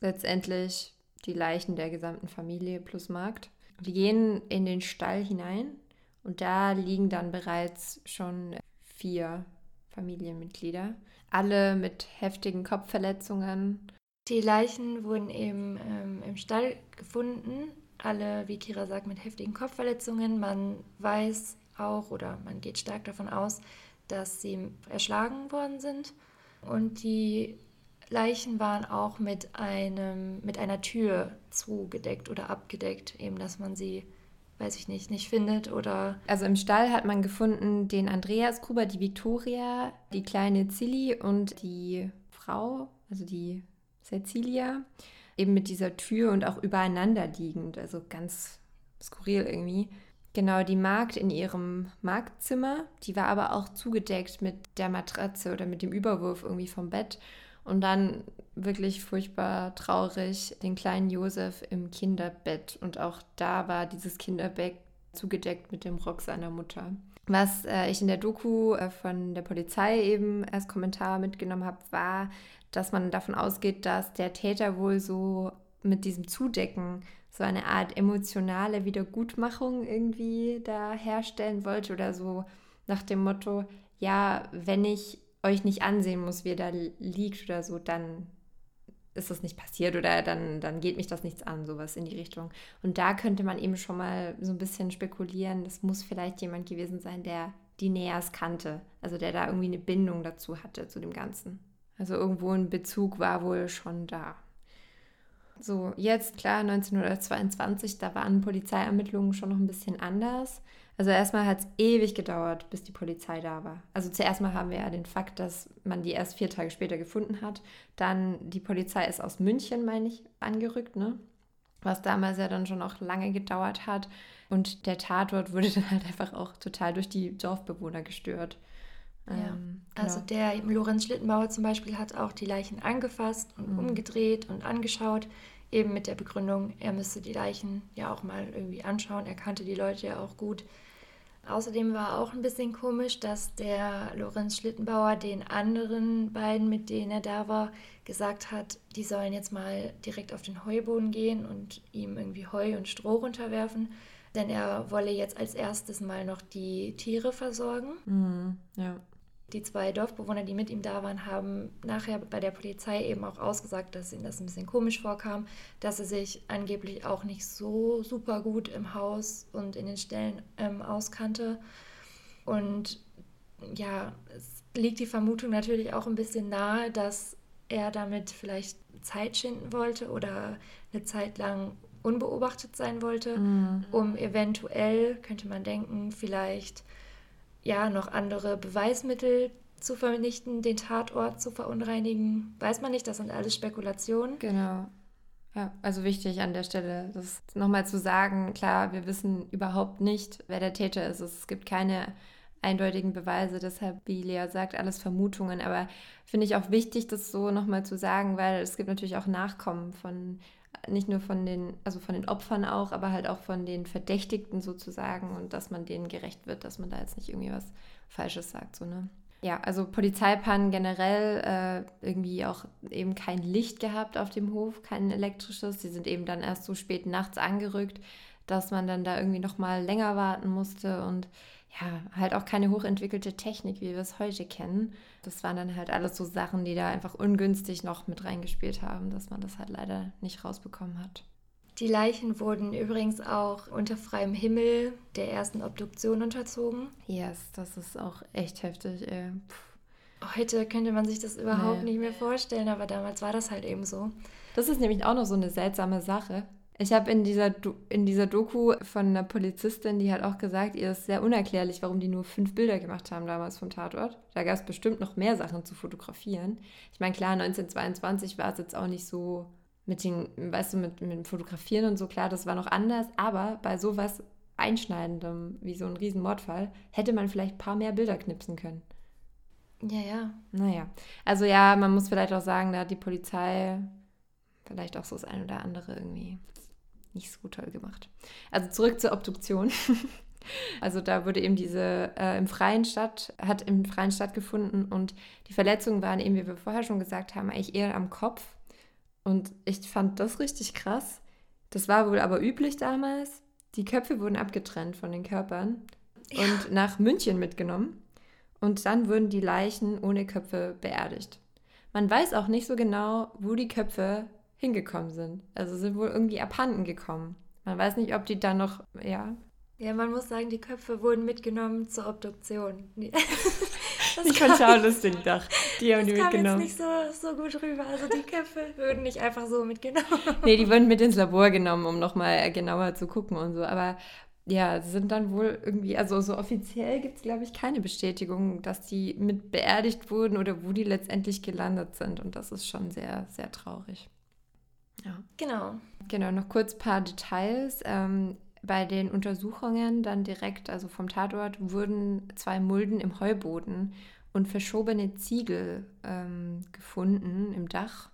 Letztendlich die Leichen der gesamten Familie plus Markt. Die gehen in den Stall hinein und da liegen dann bereits schon vier Familienmitglieder. Alle mit heftigen Kopfverletzungen die Leichen wurden eben ähm, im Stall gefunden, alle, wie Kira sagt, mit heftigen Kopfverletzungen. Man weiß auch oder man geht stark davon aus, dass sie erschlagen worden sind. Und die Leichen waren auch mit, einem, mit einer Tür zugedeckt oder abgedeckt, eben dass man sie, weiß ich nicht, nicht findet oder. Also im Stall hat man gefunden den Andreas Gruber, die Viktoria, die kleine Zilli und die Frau, also die Cecilia, eben mit dieser Tür und auch übereinander liegend, also ganz skurril irgendwie. Genau, die Magd in ihrem Marktzimmer, die war aber auch zugedeckt mit der Matratze oder mit dem Überwurf irgendwie vom Bett. Und dann wirklich furchtbar traurig den kleinen Josef im Kinderbett. Und auch da war dieses Kinderbett zugedeckt mit dem Rock seiner Mutter. Was äh, ich in der Doku äh, von der Polizei eben als Kommentar mitgenommen habe, war, dass man davon ausgeht, dass der Täter wohl so mit diesem Zudecken so eine Art emotionale Wiedergutmachung irgendwie da herstellen wollte oder so nach dem Motto, ja, wenn ich euch nicht ansehen muss, wie ihr da liegt oder so, dann ist das nicht passiert oder dann, dann geht mich das nichts an, sowas in die Richtung. Und da könnte man eben schon mal so ein bisschen spekulieren, das muss vielleicht jemand gewesen sein, der die Nähers kannte, also der da irgendwie eine Bindung dazu hatte, zu dem Ganzen. Also irgendwo ein Bezug war wohl schon da. So, jetzt klar, 1922, da waren Polizeiermittlungen schon noch ein bisschen anders. Also erstmal hat es ewig gedauert, bis die Polizei da war. Also zuerst mal haben wir ja den Fakt, dass man die erst vier Tage später gefunden hat. Dann die Polizei ist aus München, meine ich, angerückt, ne? Was damals ja dann schon auch lange gedauert hat. Und der Tatort wurde dann halt einfach auch total durch die Dorfbewohner gestört. Ja. Ähm, genau. Also der Lorenz Schlittenbauer zum Beispiel hat auch die Leichen angefasst und mhm. umgedreht und angeschaut, eben mit der Begründung, er müsste die Leichen ja auch mal irgendwie anschauen. Er kannte die Leute ja auch gut. Außerdem war auch ein bisschen komisch, dass der Lorenz Schlittenbauer den anderen beiden, mit denen er da war, gesagt hat, die sollen jetzt mal direkt auf den Heuboden gehen und ihm irgendwie Heu und Stroh runterwerfen, denn er wolle jetzt als erstes mal noch die Tiere versorgen. Mhm, ja. Die zwei Dorfbewohner, die mit ihm da waren, haben nachher bei der Polizei eben auch ausgesagt, dass ihnen das ein bisschen komisch vorkam, dass er sich angeblich auch nicht so super gut im Haus und in den Ställen ähm, auskannte. Und ja, es liegt die Vermutung natürlich auch ein bisschen nahe, dass er damit vielleicht Zeit schinden wollte oder eine Zeit lang unbeobachtet sein wollte, mhm. um eventuell, könnte man denken, vielleicht ja, noch andere Beweismittel zu vernichten, den Tatort zu verunreinigen. Weiß man nicht, das sind alles Spekulationen. Genau. Ja, also wichtig an der Stelle, das nochmal zu sagen, klar, wir wissen überhaupt nicht, wer der Täter ist. Es gibt keine eindeutigen Beweise, deshalb, wie Lea sagt, alles Vermutungen. Aber finde ich auch wichtig, das so nochmal zu sagen, weil es gibt natürlich auch Nachkommen von nicht nur von den, also von den Opfern auch, aber halt auch von den Verdächtigten sozusagen und dass man denen gerecht wird, dass man da jetzt nicht irgendwie was Falsches sagt, so, ne? Ja, also Polizeipannen generell äh, irgendwie auch eben kein Licht gehabt auf dem Hof, kein elektrisches. Die sind eben dann erst so spät nachts angerückt, dass man dann da irgendwie noch mal länger warten musste und ja, halt auch keine hochentwickelte Technik, wie wir es heute kennen. Das waren dann halt alles so Sachen, die da einfach ungünstig noch mit reingespielt haben, dass man das halt leider nicht rausbekommen hat. Die Leichen wurden übrigens auch unter freiem Himmel der ersten Obduktion unterzogen. Yes, das ist auch echt heftig. Ey. Heute könnte man sich das überhaupt nee. nicht mehr vorstellen, aber damals war das halt eben so. Das ist nämlich auch noch so eine seltsame Sache. Ich habe in dieser, in dieser Doku von einer Polizistin, die hat auch gesagt, ihr ist sehr unerklärlich, warum die nur fünf Bilder gemacht haben damals vom Tatort. Da gab es bestimmt noch mehr Sachen zu fotografieren. Ich meine, klar, 1922 war es jetzt auch nicht so mit den, weißt du, mit, mit dem Fotografieren und so, klar, das war noch anders, aber bei sowas Einschneidendem wie so ein Riesenmordfall hätte man vielleicht ein paar mehr Bilder knipsen können. Ja, ja. Naja, also ja, man muss vielleicht auch sagen, da hat die Polizei vielleicht auch so das ein oder andere irgendwie nicht so toll gemacht. Also zurück zur Obduktion. Also da wurde eben diese äh, im Freien statt, hat im Freien stattgefunden und die Verletzungen waren eben, wie wir vorher schon gesagt haben, eigentlich eher am Kopf. Und ich fand das richtig krass. Das war wohl aber üblich damals. Die Köpfe wurden abgetrennt von den Körpern ja. und nach München mitgenommen. Und dann wurden die Leichen ohne Köpfe beerdigt. Man weiß auch nicht so genau, wo die Köpfe hingekommen sind. Also sind wohl irgendwie abhanden gekommen. Man weiß nicht, ob die dann noch, ja. Ja, man muss sagen, die Köpfe wurden mitgenommen zur Obduktion. Das ich fand auch lustig, doch. Die haben das die mitgenommen. Jetzt nicht so, so gut rüber. Also die Köpfe wurden nicht einfach so mitgenommen. Nee, die wurden mit ins Labor genommen, um nochmal genauer zu gucken und so. Aber ja, sind dann wohl irgendwie, also so offiziell gibt es, glaube ich, keine Bestätigung, dass die mit beerdigt wurden oder wo die letztendlich gelandet sind. Und das ist schon sehr, sehr traurig. Ja. Genau. Genau, noch kurz ein paar Details. Ähm, bei den Untersuchungen dann direkt, also vom Tatort, wurden zwei Mulden im Heuboden und verschobene Ziegel ähm, gefunden im Dach.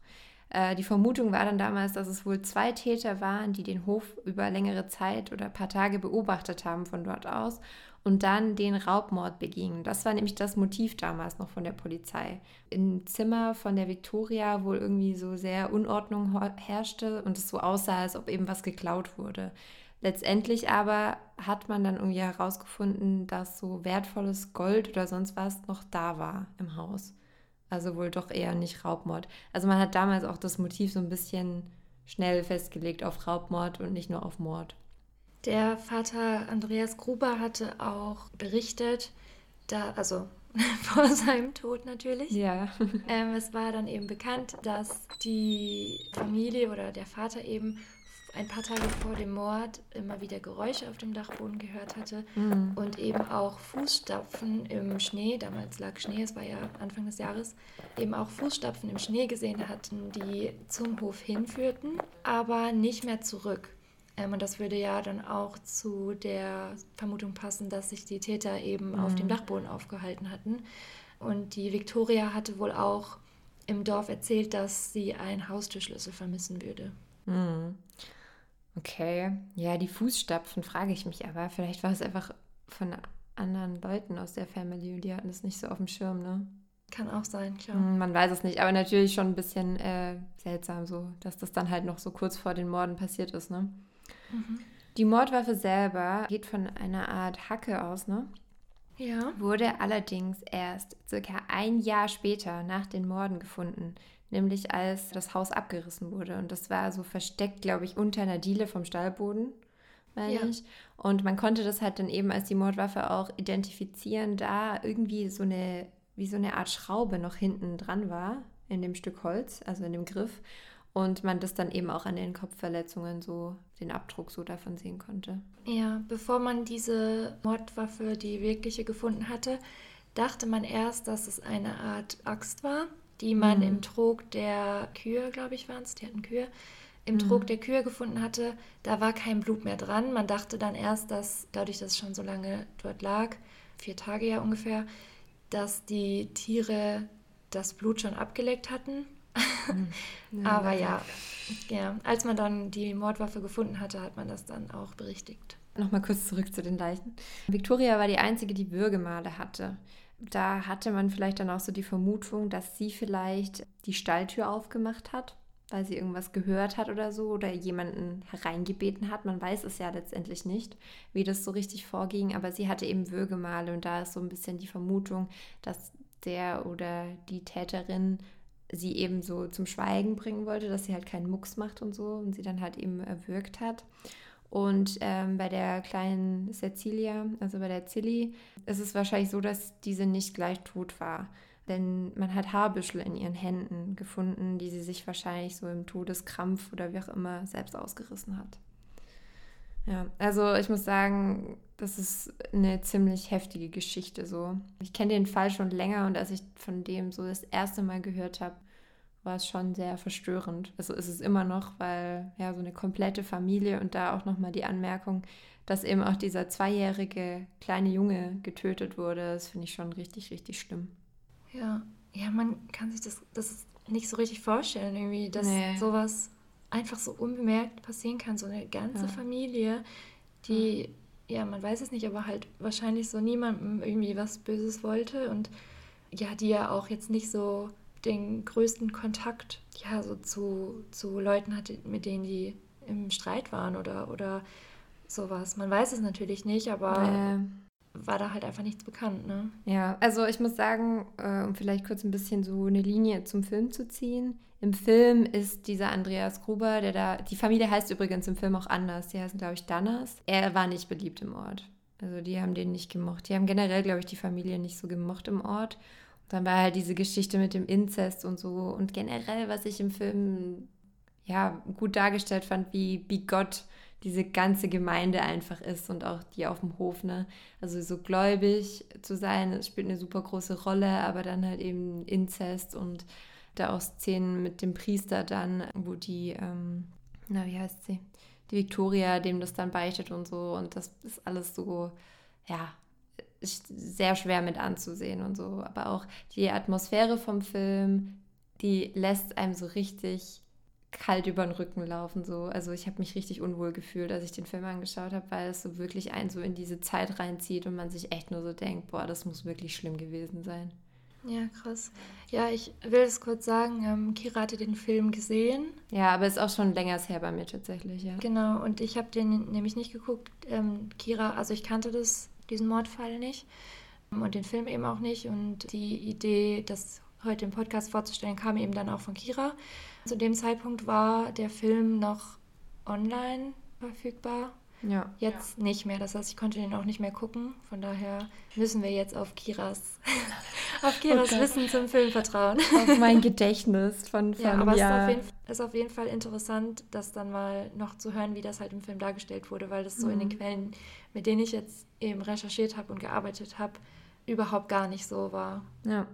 Äh, die Vermutung war dann damals, dass es wohl zwei Täter waren, die den Hof über längere Zeit oder ein paar Tage beobachtet haben von dort aus und dann den Raubmord begingen. Das war nämlich das Motiv damals noch von der Polizei. Im Zimmer von der Victoria wohl irgendwie so sehr Unordnung herrschte und es so aussah, als ob eben was geklaut wurde. Letztendlich aber hat man dann irgendwie herausgefunden, dass so wertvolles Gold oder sonst was noch da war im Haus. Also wohl doch eher nicht Raubmord. Also man hat damals auch das Motiv so ein bisschen schnell festgelegt auf Raubmord und nicht nur auf Mord. Der Vater Andreas Gruber hatte auch berichtet, da, also vor seinem Tod natürlich. Ja. ähm, es war dann eben bekannt, dass die Familie oder der Vater eben ein paar Tage vor dem Mord immer wieder Geräusche auf dem Dachboden gehört hatte mhm. und eben auch Fußstapfen im Schnee, damals lag Schnee, es war ja Anfang des Jahres, eben auch Fußstapfen im Schnee gesehen hatten, die zum Hof hinführten, aber nicht mehr zurück. Ähm, und das würde ja dann auch zu der Vermutung passen, dass sich die Täter eben mhm. auf dem Dachboden aufgehalten hatten. Und die Victoria hatte wohl auch im Dorf erzählt, dass sie einen Haustürschlüssel vermissen würde. Mhm. Okay, ja, die Fußstapfen frage ich mich aber. Vielleicht war es einfach von anderen Leuten aus der Family und die hatten es nicht so auf dem Schirm, ne? Kann auch sein, klar. Hm, man weiß es nicht, aber natürlich schon ein bisschen äh, seltsam, so, dass das dann halt noch so kurz vor den Morden passiert ist, ne? Mhm. Die Mordwaffe selber geht von einer Art Hacke aus, ne? Ja. Wurde allerdings erst circa ein Jahr später nach den Morden gefunden nämlich als das Haus abgerissen wurde. Und das war so versteckt, glaube ich, unter einer Diele vom Stallboden, meine ja. ich. Und man konnte das halt dann eben als die Mordwaffe auch identifizieren, da irgendwie so eine, wie so eine Art Schraube noch hinten dran war in dem Stück Holz, also in dem Griff. Und man das dann eben auch an den Kopfverletzungen so, den Abdruck so davon sehen konnte. Ja, bevor man diese Mordwaffe, die wirkliche, gefunden hatte, dachte man erst, dass es eine Art Axt war die man mhm. im Trog der Kühe, glaube ich, waren es, die hatten Kühe, im mhm. Trog der Kühe gefunden hatte, da war kein Blut mehr dran. Man dachte dann erst, dass dadurch, dass es schon so lange dort lag, vier Tage ja ungefähr, dass die Tiere das Blut schon abgeleckt hatten. Ja, Aber ja, ja, als man dann die Mordwaffe gefunden hatte, hat man das dann auch berichtigt. Nochmal kurz zurück zu den Leichen. Victoria war die einzige, die Würgemale hatte da hatte man vielleicht dann auch so die Vermutung, dass sie vielleicht die Stalltür aufgemacht hat, weil sie irgendwas gehört hat oder so oder jemanden hereingebeten hat. Man weiß es ja letztendlich nicht, wie das so richtig vorging, aber sie hatte eben Würgemale und da ist so ein bisschen die Vermutung, dass der oder die Täterin sie eben so zum Schweigen bringen wollte, dass sie halt keinen Mucks macht und so und sie dann halt eben erwürgt hat. Und ähm, bei der kleinen Cecilia, also bei der Zilli, ist es wahrscheinlich so, dass diese nicht gleich tot war. Denn man hat Haarbüschel in ihren Händen gefunden, die sie sich wahrscheinlich so im Todeskrampf oder wie auch immer selbst ausgerissen hat. Ja, also ich muss sagen, das ist eine ziemlich heftige Geschichte so. Ich kenne den Fall schon länger und als ich von dem so das erste Mal gehört habe, war es schon sehr verstörend. Also ist es immer noch, weil ja so eine komplette Familie und da auch nochmal die Anmerkung, dass eben auch dieser zweijährige kleine Junge getötet wurde, das finde ich schon richtig, richtig schlimm. Ja, ja, man kann sich das, das nicht so richtig vorstellen, irgendwie, dass nee. sowas einfach so unbemerkt passieren kann. So eine ganze ja. Familie, die, ja. ja, man weiß es nicht, aber halt wahrscheinlich so niemandem irgendwie was Böses wollte und ja, die ja auch jetzt nicht so den größten Kontakt ja so zu, zu Leuten hatte, mit denen die im Streit waren oder, oder sowas. Man weiß es natürlich nicht, aber äh. War da halt einfach nichts bekannt, ne? Ja, also ich muss sagen, äh, um vielleicht kurz ein bisschen so eine Linie zum Film zu ziehen. Im Film ist dieser Andreas Gruber, der da, die Familie heißt übrigens im Film auch anders, die heißen, glaube ich, Danners. Er war nicht beliebt im Ort. Also die haben den nicht gemocht. Die haben generell, glaube ich, die Familie nicht so gemocht im Ort. Dann war halt diese Geschichte mit dem Inzest und so. Und generell, was ich im Film ja gut dargestellt fand, wie, Gott diese ganze Gemeinde einfach ist und auch die auf dem Hof, ne? Also so gläubig zu sein, das spielt eine super große Rolle, aber dann halt eben Inzest und da auch Szenen mit dem Priester dann, wo die, ähm, na, wie heißt sie? Die Victoria dem das dann beichtet und so und das ist alles so, ja, sehr schwer mit anzusehen und so. Aber auch die Atmosphäre vom Film, die lässt einem so richtig kalt über den Rücken laufen. So. Also ich habe mich richtig unwohl gefühlt, als ich den Film angeschaut habe, weil es so wirklich einen so in diese Zeit reinzieht und man sich echt nur so denkt, boah, das muss wirklich schlimm gewesen sein. Ja, krass. Ja, ich will es kurz sagen, ähm, Kira hatte den Film gesehen. Ja, aber ist auch schon länger her bei mir tatsächlich, ja. Genau, und ich habe den nämlich nicht geguckt. Ähm, Kira, also ich kannte das, diesen Mordfall nicht ähm, und den Film eben auch nicht. Und die Idee, das heute im Podcast vorzustellen, kam eben dann auch von Kira. Zu dem Zeitpunkt war der Film noch online verfügbar. Ja. Jetzt ja. nicht mehr. Das heißt, ich konnte den auch nicht mehr gucken. Von daher müssen wir jetzt auf Kiras, auf Kiras okay. Wissen zum Film vertrauen. Auf mein Gedächtnis von, von Ja, aber ja. es ist auf, jeden, ist auf, jeden, Fall interessant, das dann mal noch zu hören, wie das halt im Film dargestellt wurde, weil das so mhm. in den mhm. Quellen, mit denen ich jetzt eben recherchiert habe und gearbeitet habe, überhaupt gar nicht so war. Ja.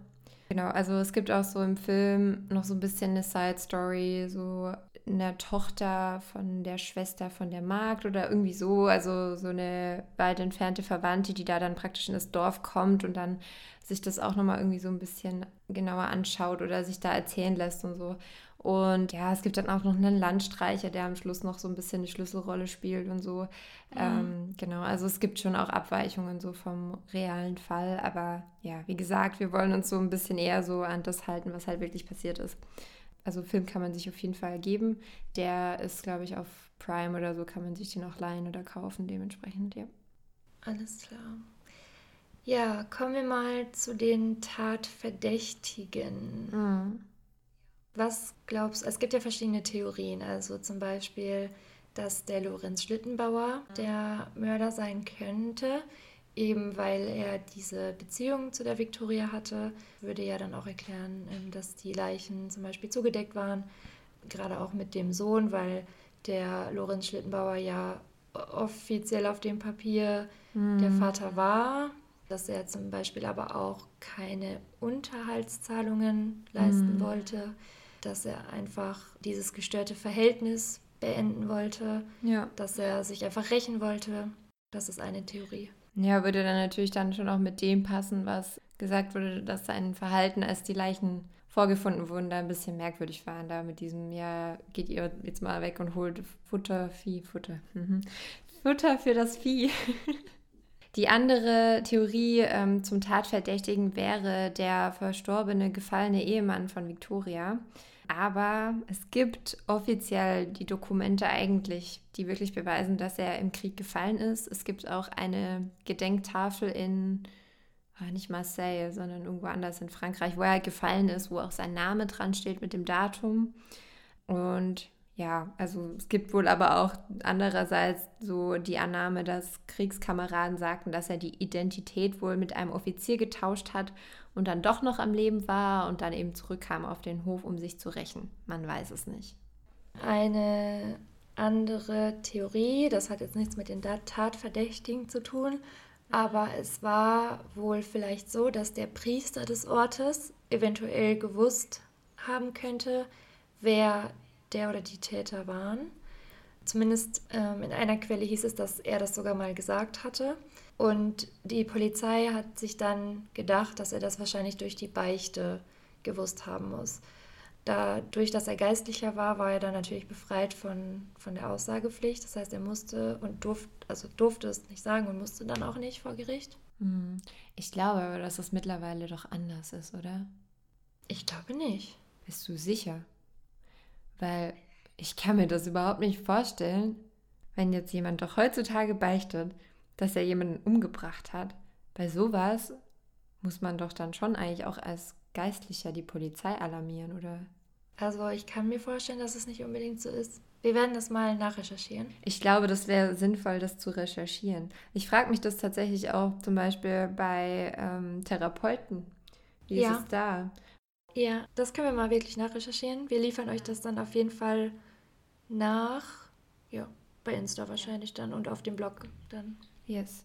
Genau, also es gibt auch so im Film noch so ein bisschen eine Side Story, so eine Tochter von der Schwester von der Magd oder irgendwie so, also so eine weit entfernte Verwandte, die da dann praktisch in das Dorf kommt und dann sich das auch nochmal irgendwie so ein bisschen genauer anschaut oder sich da erzählen lässt und so. Und ja, es gibt dann auch noch einen Landstreicher, der am Schluss noch so ein bisschen eine Schlüsselrolle spielt und so. Ja. Ähm, genau, also es gibt schon auch Abweichungen so vom realen Fall. Aber ja, wie gesagt, wir wollen uns so ein bisschen eher so an das halten, was halt wirklich passiert ist. Also Film kann man sich auf jeden Fall geben. Der ist, glaube ich, auf Prime oder so kann man sich den auch leihen oder kaufen, dementsprechend, ja. Alles klar. Ja, kommen wir mal zu den Tatverdächtigen. Mhm. Was glaubst du? Es gibt ja verschiedene Theorien. Also zum Beispiel, dass der Lorenz Schlittenbauer der Mörder sein könnte, eben weil er diese Beziehung zu der Viktoria hatte. Würde ja dann auch erklären, ähm, dass die Leichen zum Beispiel zugedeckt waren. Gerade auch mit dem Sohn, weil der Lorenz Schlittenbauer ja offiziell auf dem Papier mhm. der Vater war, dass er zum Beispiel aber auch keine Unterhaltszahlungen leisten mhm. wollte dass er einfach dieses gestörte Verhältnis beenden wollte, ja. dass er sich einfach rächen wollte. Das ist eine Theorie. Ja, würde dann natürlich dann schon auch mit dem passen, was gesagt wurde, dass sein Verhalten, als die Leichen vorgefunden wurden, da ein bisschen merkwürdig war. Da mit diesem, ja, geht ihr jetzt mal weg und holt Futter, Vieh, Futter. Mhm. Futter für das Vieh. Die andere Theorie ähm, zum Tatverdächtigen wäre der verstorbene, gefallene Ehemann von Victoria. Aber es gibt offiziell die Dokumente eigentlich, die wirklich beweisen, dass er im Krieg gefallen ist. Es gibt auch eine Gedenktafel in, ah, nicht Marseille, sondern irgendwo anders in Frankreich, wo er gefallen ist, wo auch sein Name dran steht mit dem Datum. Und ja, also es gibt wohl aber auch andererseits so die Annahme, dass Kriegskameraden sagten, dass er die Identität wohl mit einem Offizier getauscht hat und dann doch noch am Leben war und dann eben zurückkam auf den Hof, um sich zu rächen. Man weiß es nicht. Eine andere Theorie, das hat jetzt nichts mit den Tatverdächtigen zu tun, aber es war wohl vielleicht so, dass der Priester des Ortes eventuell gewusst haben könnte, wer der oder die Täter waren. Zumindest ähm, in einer Quelle hieß es, dass er das sogar mal gesagt hatte. Und die Polizei hat sich dann gedacht, dass er das wahrscheinlich durch die Beichte gewusst haben muss. Dadurch, dass er Geistlicher war, war er dann natürlich befreit von, von der Aussagepflicht. Das heißt, er musste und durfte, also durfte es nicht sagen und musste dann auch nicht vor Gericht. Hm. Ich glaube aber, dass es mittlerweile doch anders ist, oder? Ich glaube nicht. Bist du sicher? Weil ich kann mir das überhaupt nicht vorstellen, wenn jetzt jemand doch heutzutage beichtet, dass er jemanden umgebracht hat. Bei sowas muss man doch dann schon eigentlich auch als Geistlicher die Polizei alarmieren, oder? Also ich kann mir vorstellen, dass es nicht unbedingt so ist. Wir werden das mal nachrecherchieren. Ich glaube, das wäre sinnvoll, das zu recherchieren. Ich frage mich das tatsächlich auch zum Beispiel bei ähm, Therapeuten. Wie ja. ist es da? Ja, das können wir mal wirklich nachrecherchieren. Wir liefern euch das dann auf jeden Fall nach. Ja, bei Insta wahrscheinlich dann und auf dem Blog dann. Yes.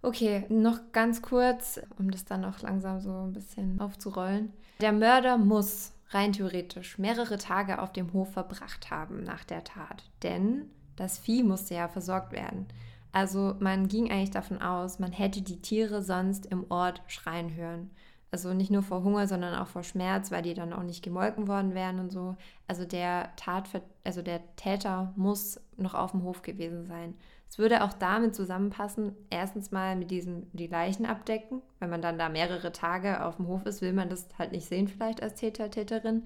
Okay, noch ganz kurz, um das dann auch langsam so ein bisschen aufzurollen. Der Mörder muss rein theoretisch mehrere Tage auf dem Hof verbracht haben nach der Tat, denn das Vieh musste ja versorgt werden. Also man ging eigentlich davon aus, man hätte die Tiere sonst im Ort schreien hören. Also nicht nur vor Hunger, sondern auch vor Schmerz, weil die dann auch nicht gemolken worden wären und so. Also der Tat, also der Täter muss noch auf dem Hof gewesen sein. Es würde auch damit zusammenpassen, erstens mal mit diesem die Leichen abdecken. Wenn man dann da mehrere Tage auf dem Hof ist, will man das halt nicht sehen, vielleicht als Täter, Täterin.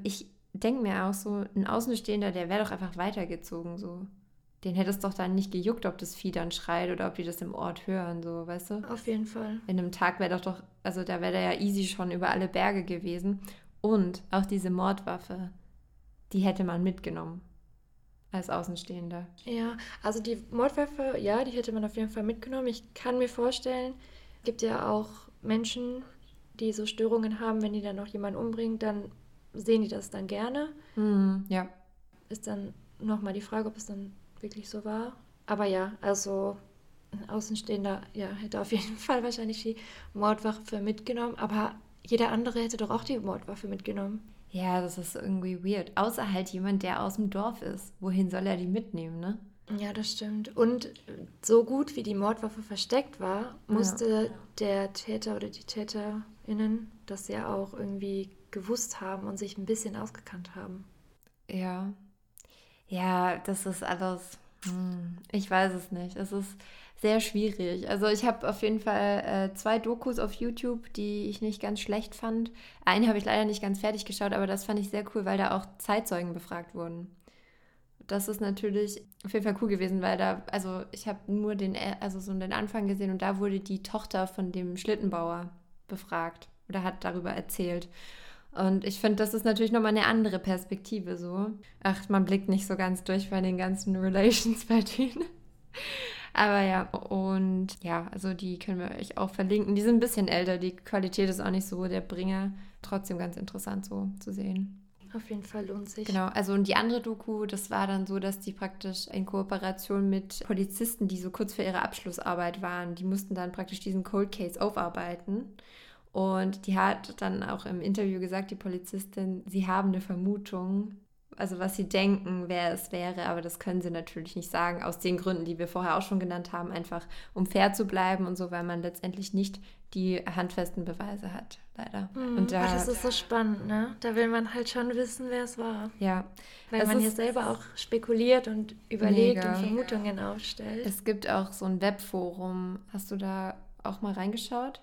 Ich denke mir auch so, ein Außenstehender, der wäre doch einfach weitergezogen so den hätte es doch dann nicht gejuckt, ob das Vieh dann schreit oder ob die das im Ort hören, so, weißt du? Auf jeden Fall. In einem Tag wäre doch doch, also da wäre der ja easy schon über alle Berge gewesen. Und auch diese Mordwaffe, die hätte man mitgenommen. Als Außenstehender. Ja, also die Mordwaffe, ja, die hätte man auf jeden Fall mitgenommen. Ich kann mir vorstellen, es gibt ja auch Menschen, die so Störungen haben, wenn die dann noch jemanden umbringen, dann sehen die das dann gerne. Mhm, ja. Ist dann nochmal die Frage, ob es dann wirklich so war. Aber ja, also ein Außenstehender ja, hätte auf jeden Fall wahrscheinlich die Mordwaffe mitgenommen, aber jeder andere hätte doch auch die Mordwaffe mitgenommen. Ja, das ist irgendwie weird. Außer halt jemand, der aus dem Dorf ist. Wohin soll er die mitnehmen, ne? Ja, das stimmt. Und so gut wie die Mordwaffe versteckt war, musste ja. der Täter oder die TäterInnen das ja auch irgendwie gewusst haben und sich ein bisschen ausgekannt haben. Ja, ja, das ist alles. Hm, ich weiß es nicht. Es ist sehr schwierig. Also ich habe auf jeden Fall äh, zwei Dokus auf YouTube, die ich nicht ganz schlecht fand. Eine habe ich leider nicht ganz fertig geschaut, aber das fand ich sehr cool, weil da auch Zeitzeugen befragt wurden. Das ist natürlich auf jeden Fall cool gewesen, weil da, also ich habe nur den, also so den Anfang gesehen und da wurde die Tochter von dem Schlittenbauer befragt oder hat darüber erzählt. Und ich finde, das ist natürlich nochmal eine andere Perspektive so. Ach, man blickt nicht so ganz durch bei den ganzen Relations bei denen. Aber ja, und ja, also die können wir euch auch verlinken. Die sind ein bisschen älter, die Qualität ist auch nicht so der Bringer. Trotzdem ganz interessant so zu sehen. Auf jeden Fall lohnt sich. Genau, also und die andere Doku, das war dann so, dass die praktisch in Kooperation mit Polizisten, die so kurz vor ihrer Abschlussarbeit waren, die mussten dann praktisch diesen Cold Case aufarbeiten. Und die hat dann auch im Interview gesagt, die Polizistin, sie haben eine Vermutung, also was sie denken, wer es wäre, aber das können sie natürlich nicht sagen, aus den Gründen, die wir vorher auch schon genannt haben, einfach um fair zu bleiben und so, weil man letztendlich nicht die handfesten Beweise hat, leider. Mhm. Und da, das ist so spannend, ne? Da will man halt schon wissen, wer es war. Ja. Weil man ja selber auch spekuliert und überlegt mega. und Vermutungen aufstellt. Es gibt auch so ein Webforum. Hast du da auch mal reingeschaut?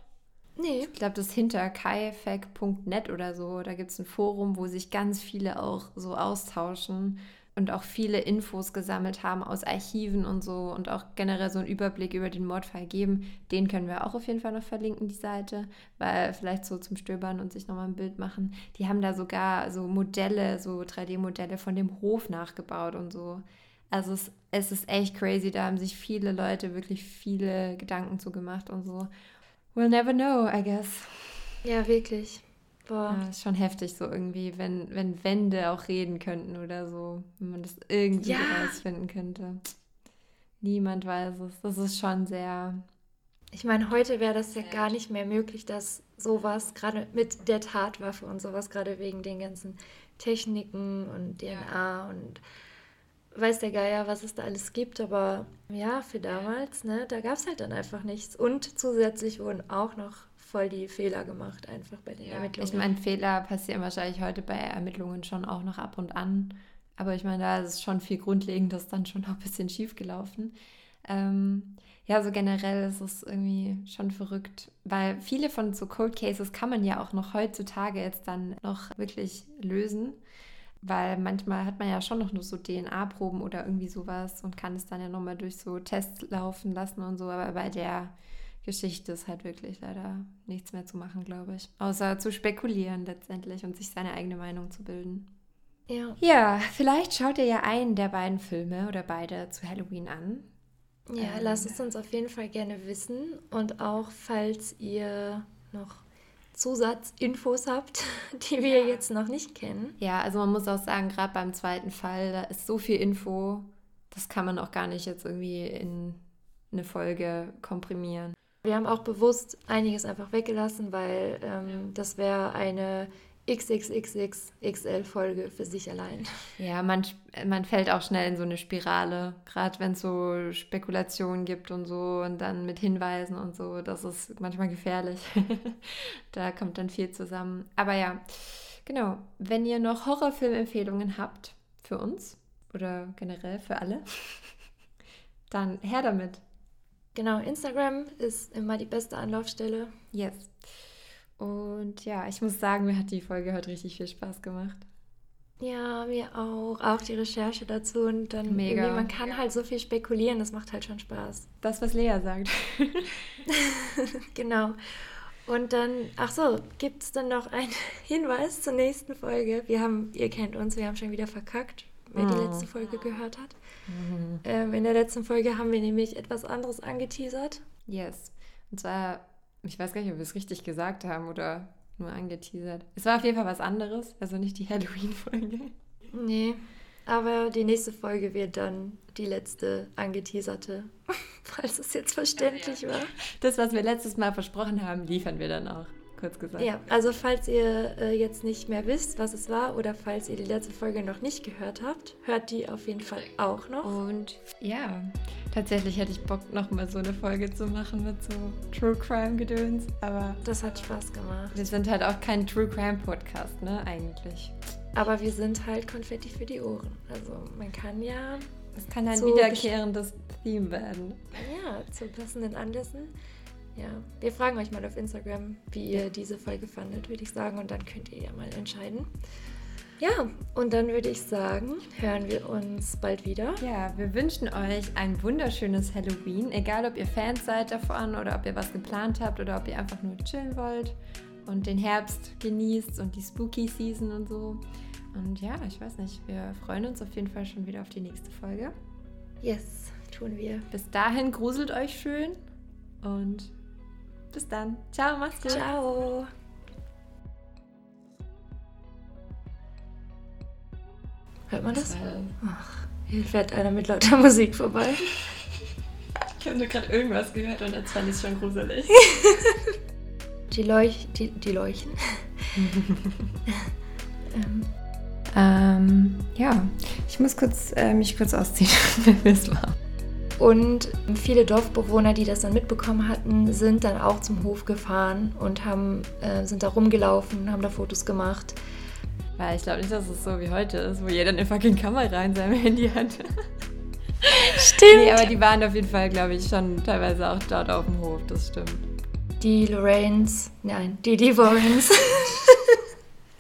Nee. Ich glaube, das ist hinter kaifac.net oder so. Da gibt es ein Forum, wo sich ganz viele auch so austauschen und auch viele Infos gesammelt haben aus Archiven und so und auch generell so einen Überblick über den Mordfall geben. Den können wir auch auf jeden Fall noch verlinken, die Seite, weil vielleicht so zum Stöbern und sich nochmal ein Bild machen. Die haben da sogar so Modelle, so 3D-Modelle von dem Hof nachgebaut und so. Also es, es ist echt crazy, da haben sich viele Leute wirklich viele Gedanken zu gemacht und so. We'll never know, I guess. Ja, wirklich. Boah. Ja, ist schon heftig so irgendwie, wenn, wenn Wände auch reden könnten oder so. Wenn man das irgendwie ja. rausfinden könnte. Niemand weiß es. Das ist schon sehr. Ich meine, heute wäre das ja gar nicht mehr möglich, dass sowas, gerade mit der Tatwaffe und sowas, gerade wegen den ganzen Techniken und DNA ja. und weiß der Geier, was es da alles gibt, aber ja, für damals, ne, da gab es halt dann einfach nichts. Und zusätzlich wurden auch noch voll die Fehler gemacht, einfach bei den ja, Ermittlungen. Ich meine, Fehler passieren wahrscheinlich heute bei Ermittlungen schon auch noch ab und an. Aber ich meine, da ist schon viel Grundlegendes dann schon auch ein bisschen schief gelaufen. Ähm, ja, so generell ist es irgendwie schon verrückt, weil viele von so Cold Cases kann man ja auch noch heutzutage jetzt dann noch wirklich lösen. Weil manchmal hat man ja schon noch nur so DNA-Proben oder irgendwie sowas und kann es dann ja nochmal durch so Tests laufen lassen und so. Aber bei der Geschichte ist halt wirklich leider nichts mehr zu machen, glaube ich. Außer zu spekulieren letztendlich und sich seine eigene Meinung zu bilden. Ja. Ja, vielleicht schaut ihr ja einen der beiden Filme oder beide zu Halloween an. Ja, ähm, lasst es uns auf jeden Fall gerne wissen. Und auch falls ihr noch Zusatzinfos habt, die wir jetzt noch nicht kennen. Ja, also man muss auch sagen, gerade beim zweiten Fall, da ist so viel Info, das kann man auch gar nicht jetzt irgendwie in eine Folge komprimieren. Wir haben auch bewusst einiges einfach weggelassen, weil ähm, das wäre eine XXXXXL-Folge für sich allein. Ja, man, man fällt auch schnell in so eine Spirale, gerade wenn es so Spekulationen gibt und so und dann mit Hinweisen und so. Das ist manchmal gefährlich. da kommt dann viel zusammen. Aber ja, genau. Wenn ihr noch Horrorfilmempfehlungen habt für uns oder generell für alle, dann her damit. Genau, Instagram ist immer die beste Anlaufstelle. Yes. Und ja, ich muss sagen, mir hat die Folge heute richtig viel Spaß gemacht. Ja, mir auch. Auch die Recherche dazu und dann Mega. irgendwie, man kann halt so viel spekulieren, das macht halt schon Spaß. Das, was Lea sagt. genau. Und dann, ach so, gibt es dann noch einen Hinweis zur nächsten Folge? Wir haben, ihr kennt uns, wir haben schon wieder verkackt, wer oh. die letzte Folge gehört hat. Mhm. Ähm, in der letzten Folge haben wir nämlich etwas anderes angeteasert. Yes. Und zwar ich weiß gar nicht, ob wir es richtig gesagt haben oder nur angeteasert. Es war auf jeden Fall was anderes, also nicht die Halloween-Folge. Nee, aber die nächste Folge wird dann die letzte angeteaserte, falls es jetzt verständlich war. Das, was wir letztes Mal versprochen haben, liefern wir dann auch kurz gesagt. Ja, also falls ihr äh, jetzt nicht mehr wisst, was es war oder falls ihr die letzte Folge noch nicht gehört habt, hört die auf jeden Fall auch noch. Und ja, tatsächlich hätte ich Bock, nochmal so eine Folge zu machen mit so True Crime Gedöns, aber... Das hat Spaß gemacht. Wir sind halt auch kein True Crime Podcast, ne, eigentlich. Aber wir sind halt Konfetti für die Ohren. Also man kann ja... Es kann ein wiederkehrendes Theme werden. Ja, zu passenden Anlässen ja, wir fragen euch mal auf Instagram, wie ihr diese Folge fandet, würde ich sagen. Und dann könnt ihr ja mal entscheiden. Ja, und dann würde ich sagen, hören wir uns bald wieder. Ja, wir wünschen euch ein wunderschönes Halloween. Egal, ob ihr Fans seid davon oder ob ihr was geplant habt oder ob ihr einfach nur chillen wollt und den Herbst genießt und die Spooky Season und so. Und ja, ich weiß nicht, wir freuen uns auf jeden Fall schon wieder auf die nächste Folge. Yes, tun wir. Bis dahin gruselt euch schön und bis dann. Ciao, mach's gut. Ciao. Hört man das? Ach, hier fährt einer mit lauter Musik vorbei. Ich habe nur gerade irgendwas gehört und jetzt fand ich schon gruselig. die, Leuch die, die Leuchten. ähm. Ähm, ja, ich muss kurz, äh, mich kurz ausziehen, wenn es war. Und viele Dorfbewohner, die das dann mitbekommen hatten, sind dann auch zum Hof gefahren und haben, äh, sind da rumgelaufen, haben da Fotos gemacht. Weil ich glaube nicht, dass es so wie heute ist, wo jeder eine fucking Kamera in seinem Handy hat. Stimmt. Nee, aber die waren auf jeden Fall, glaube ich, schon teilweise auch dort auf dem Hof, das stimmt. Die Lorraines, nein, die, Warrens.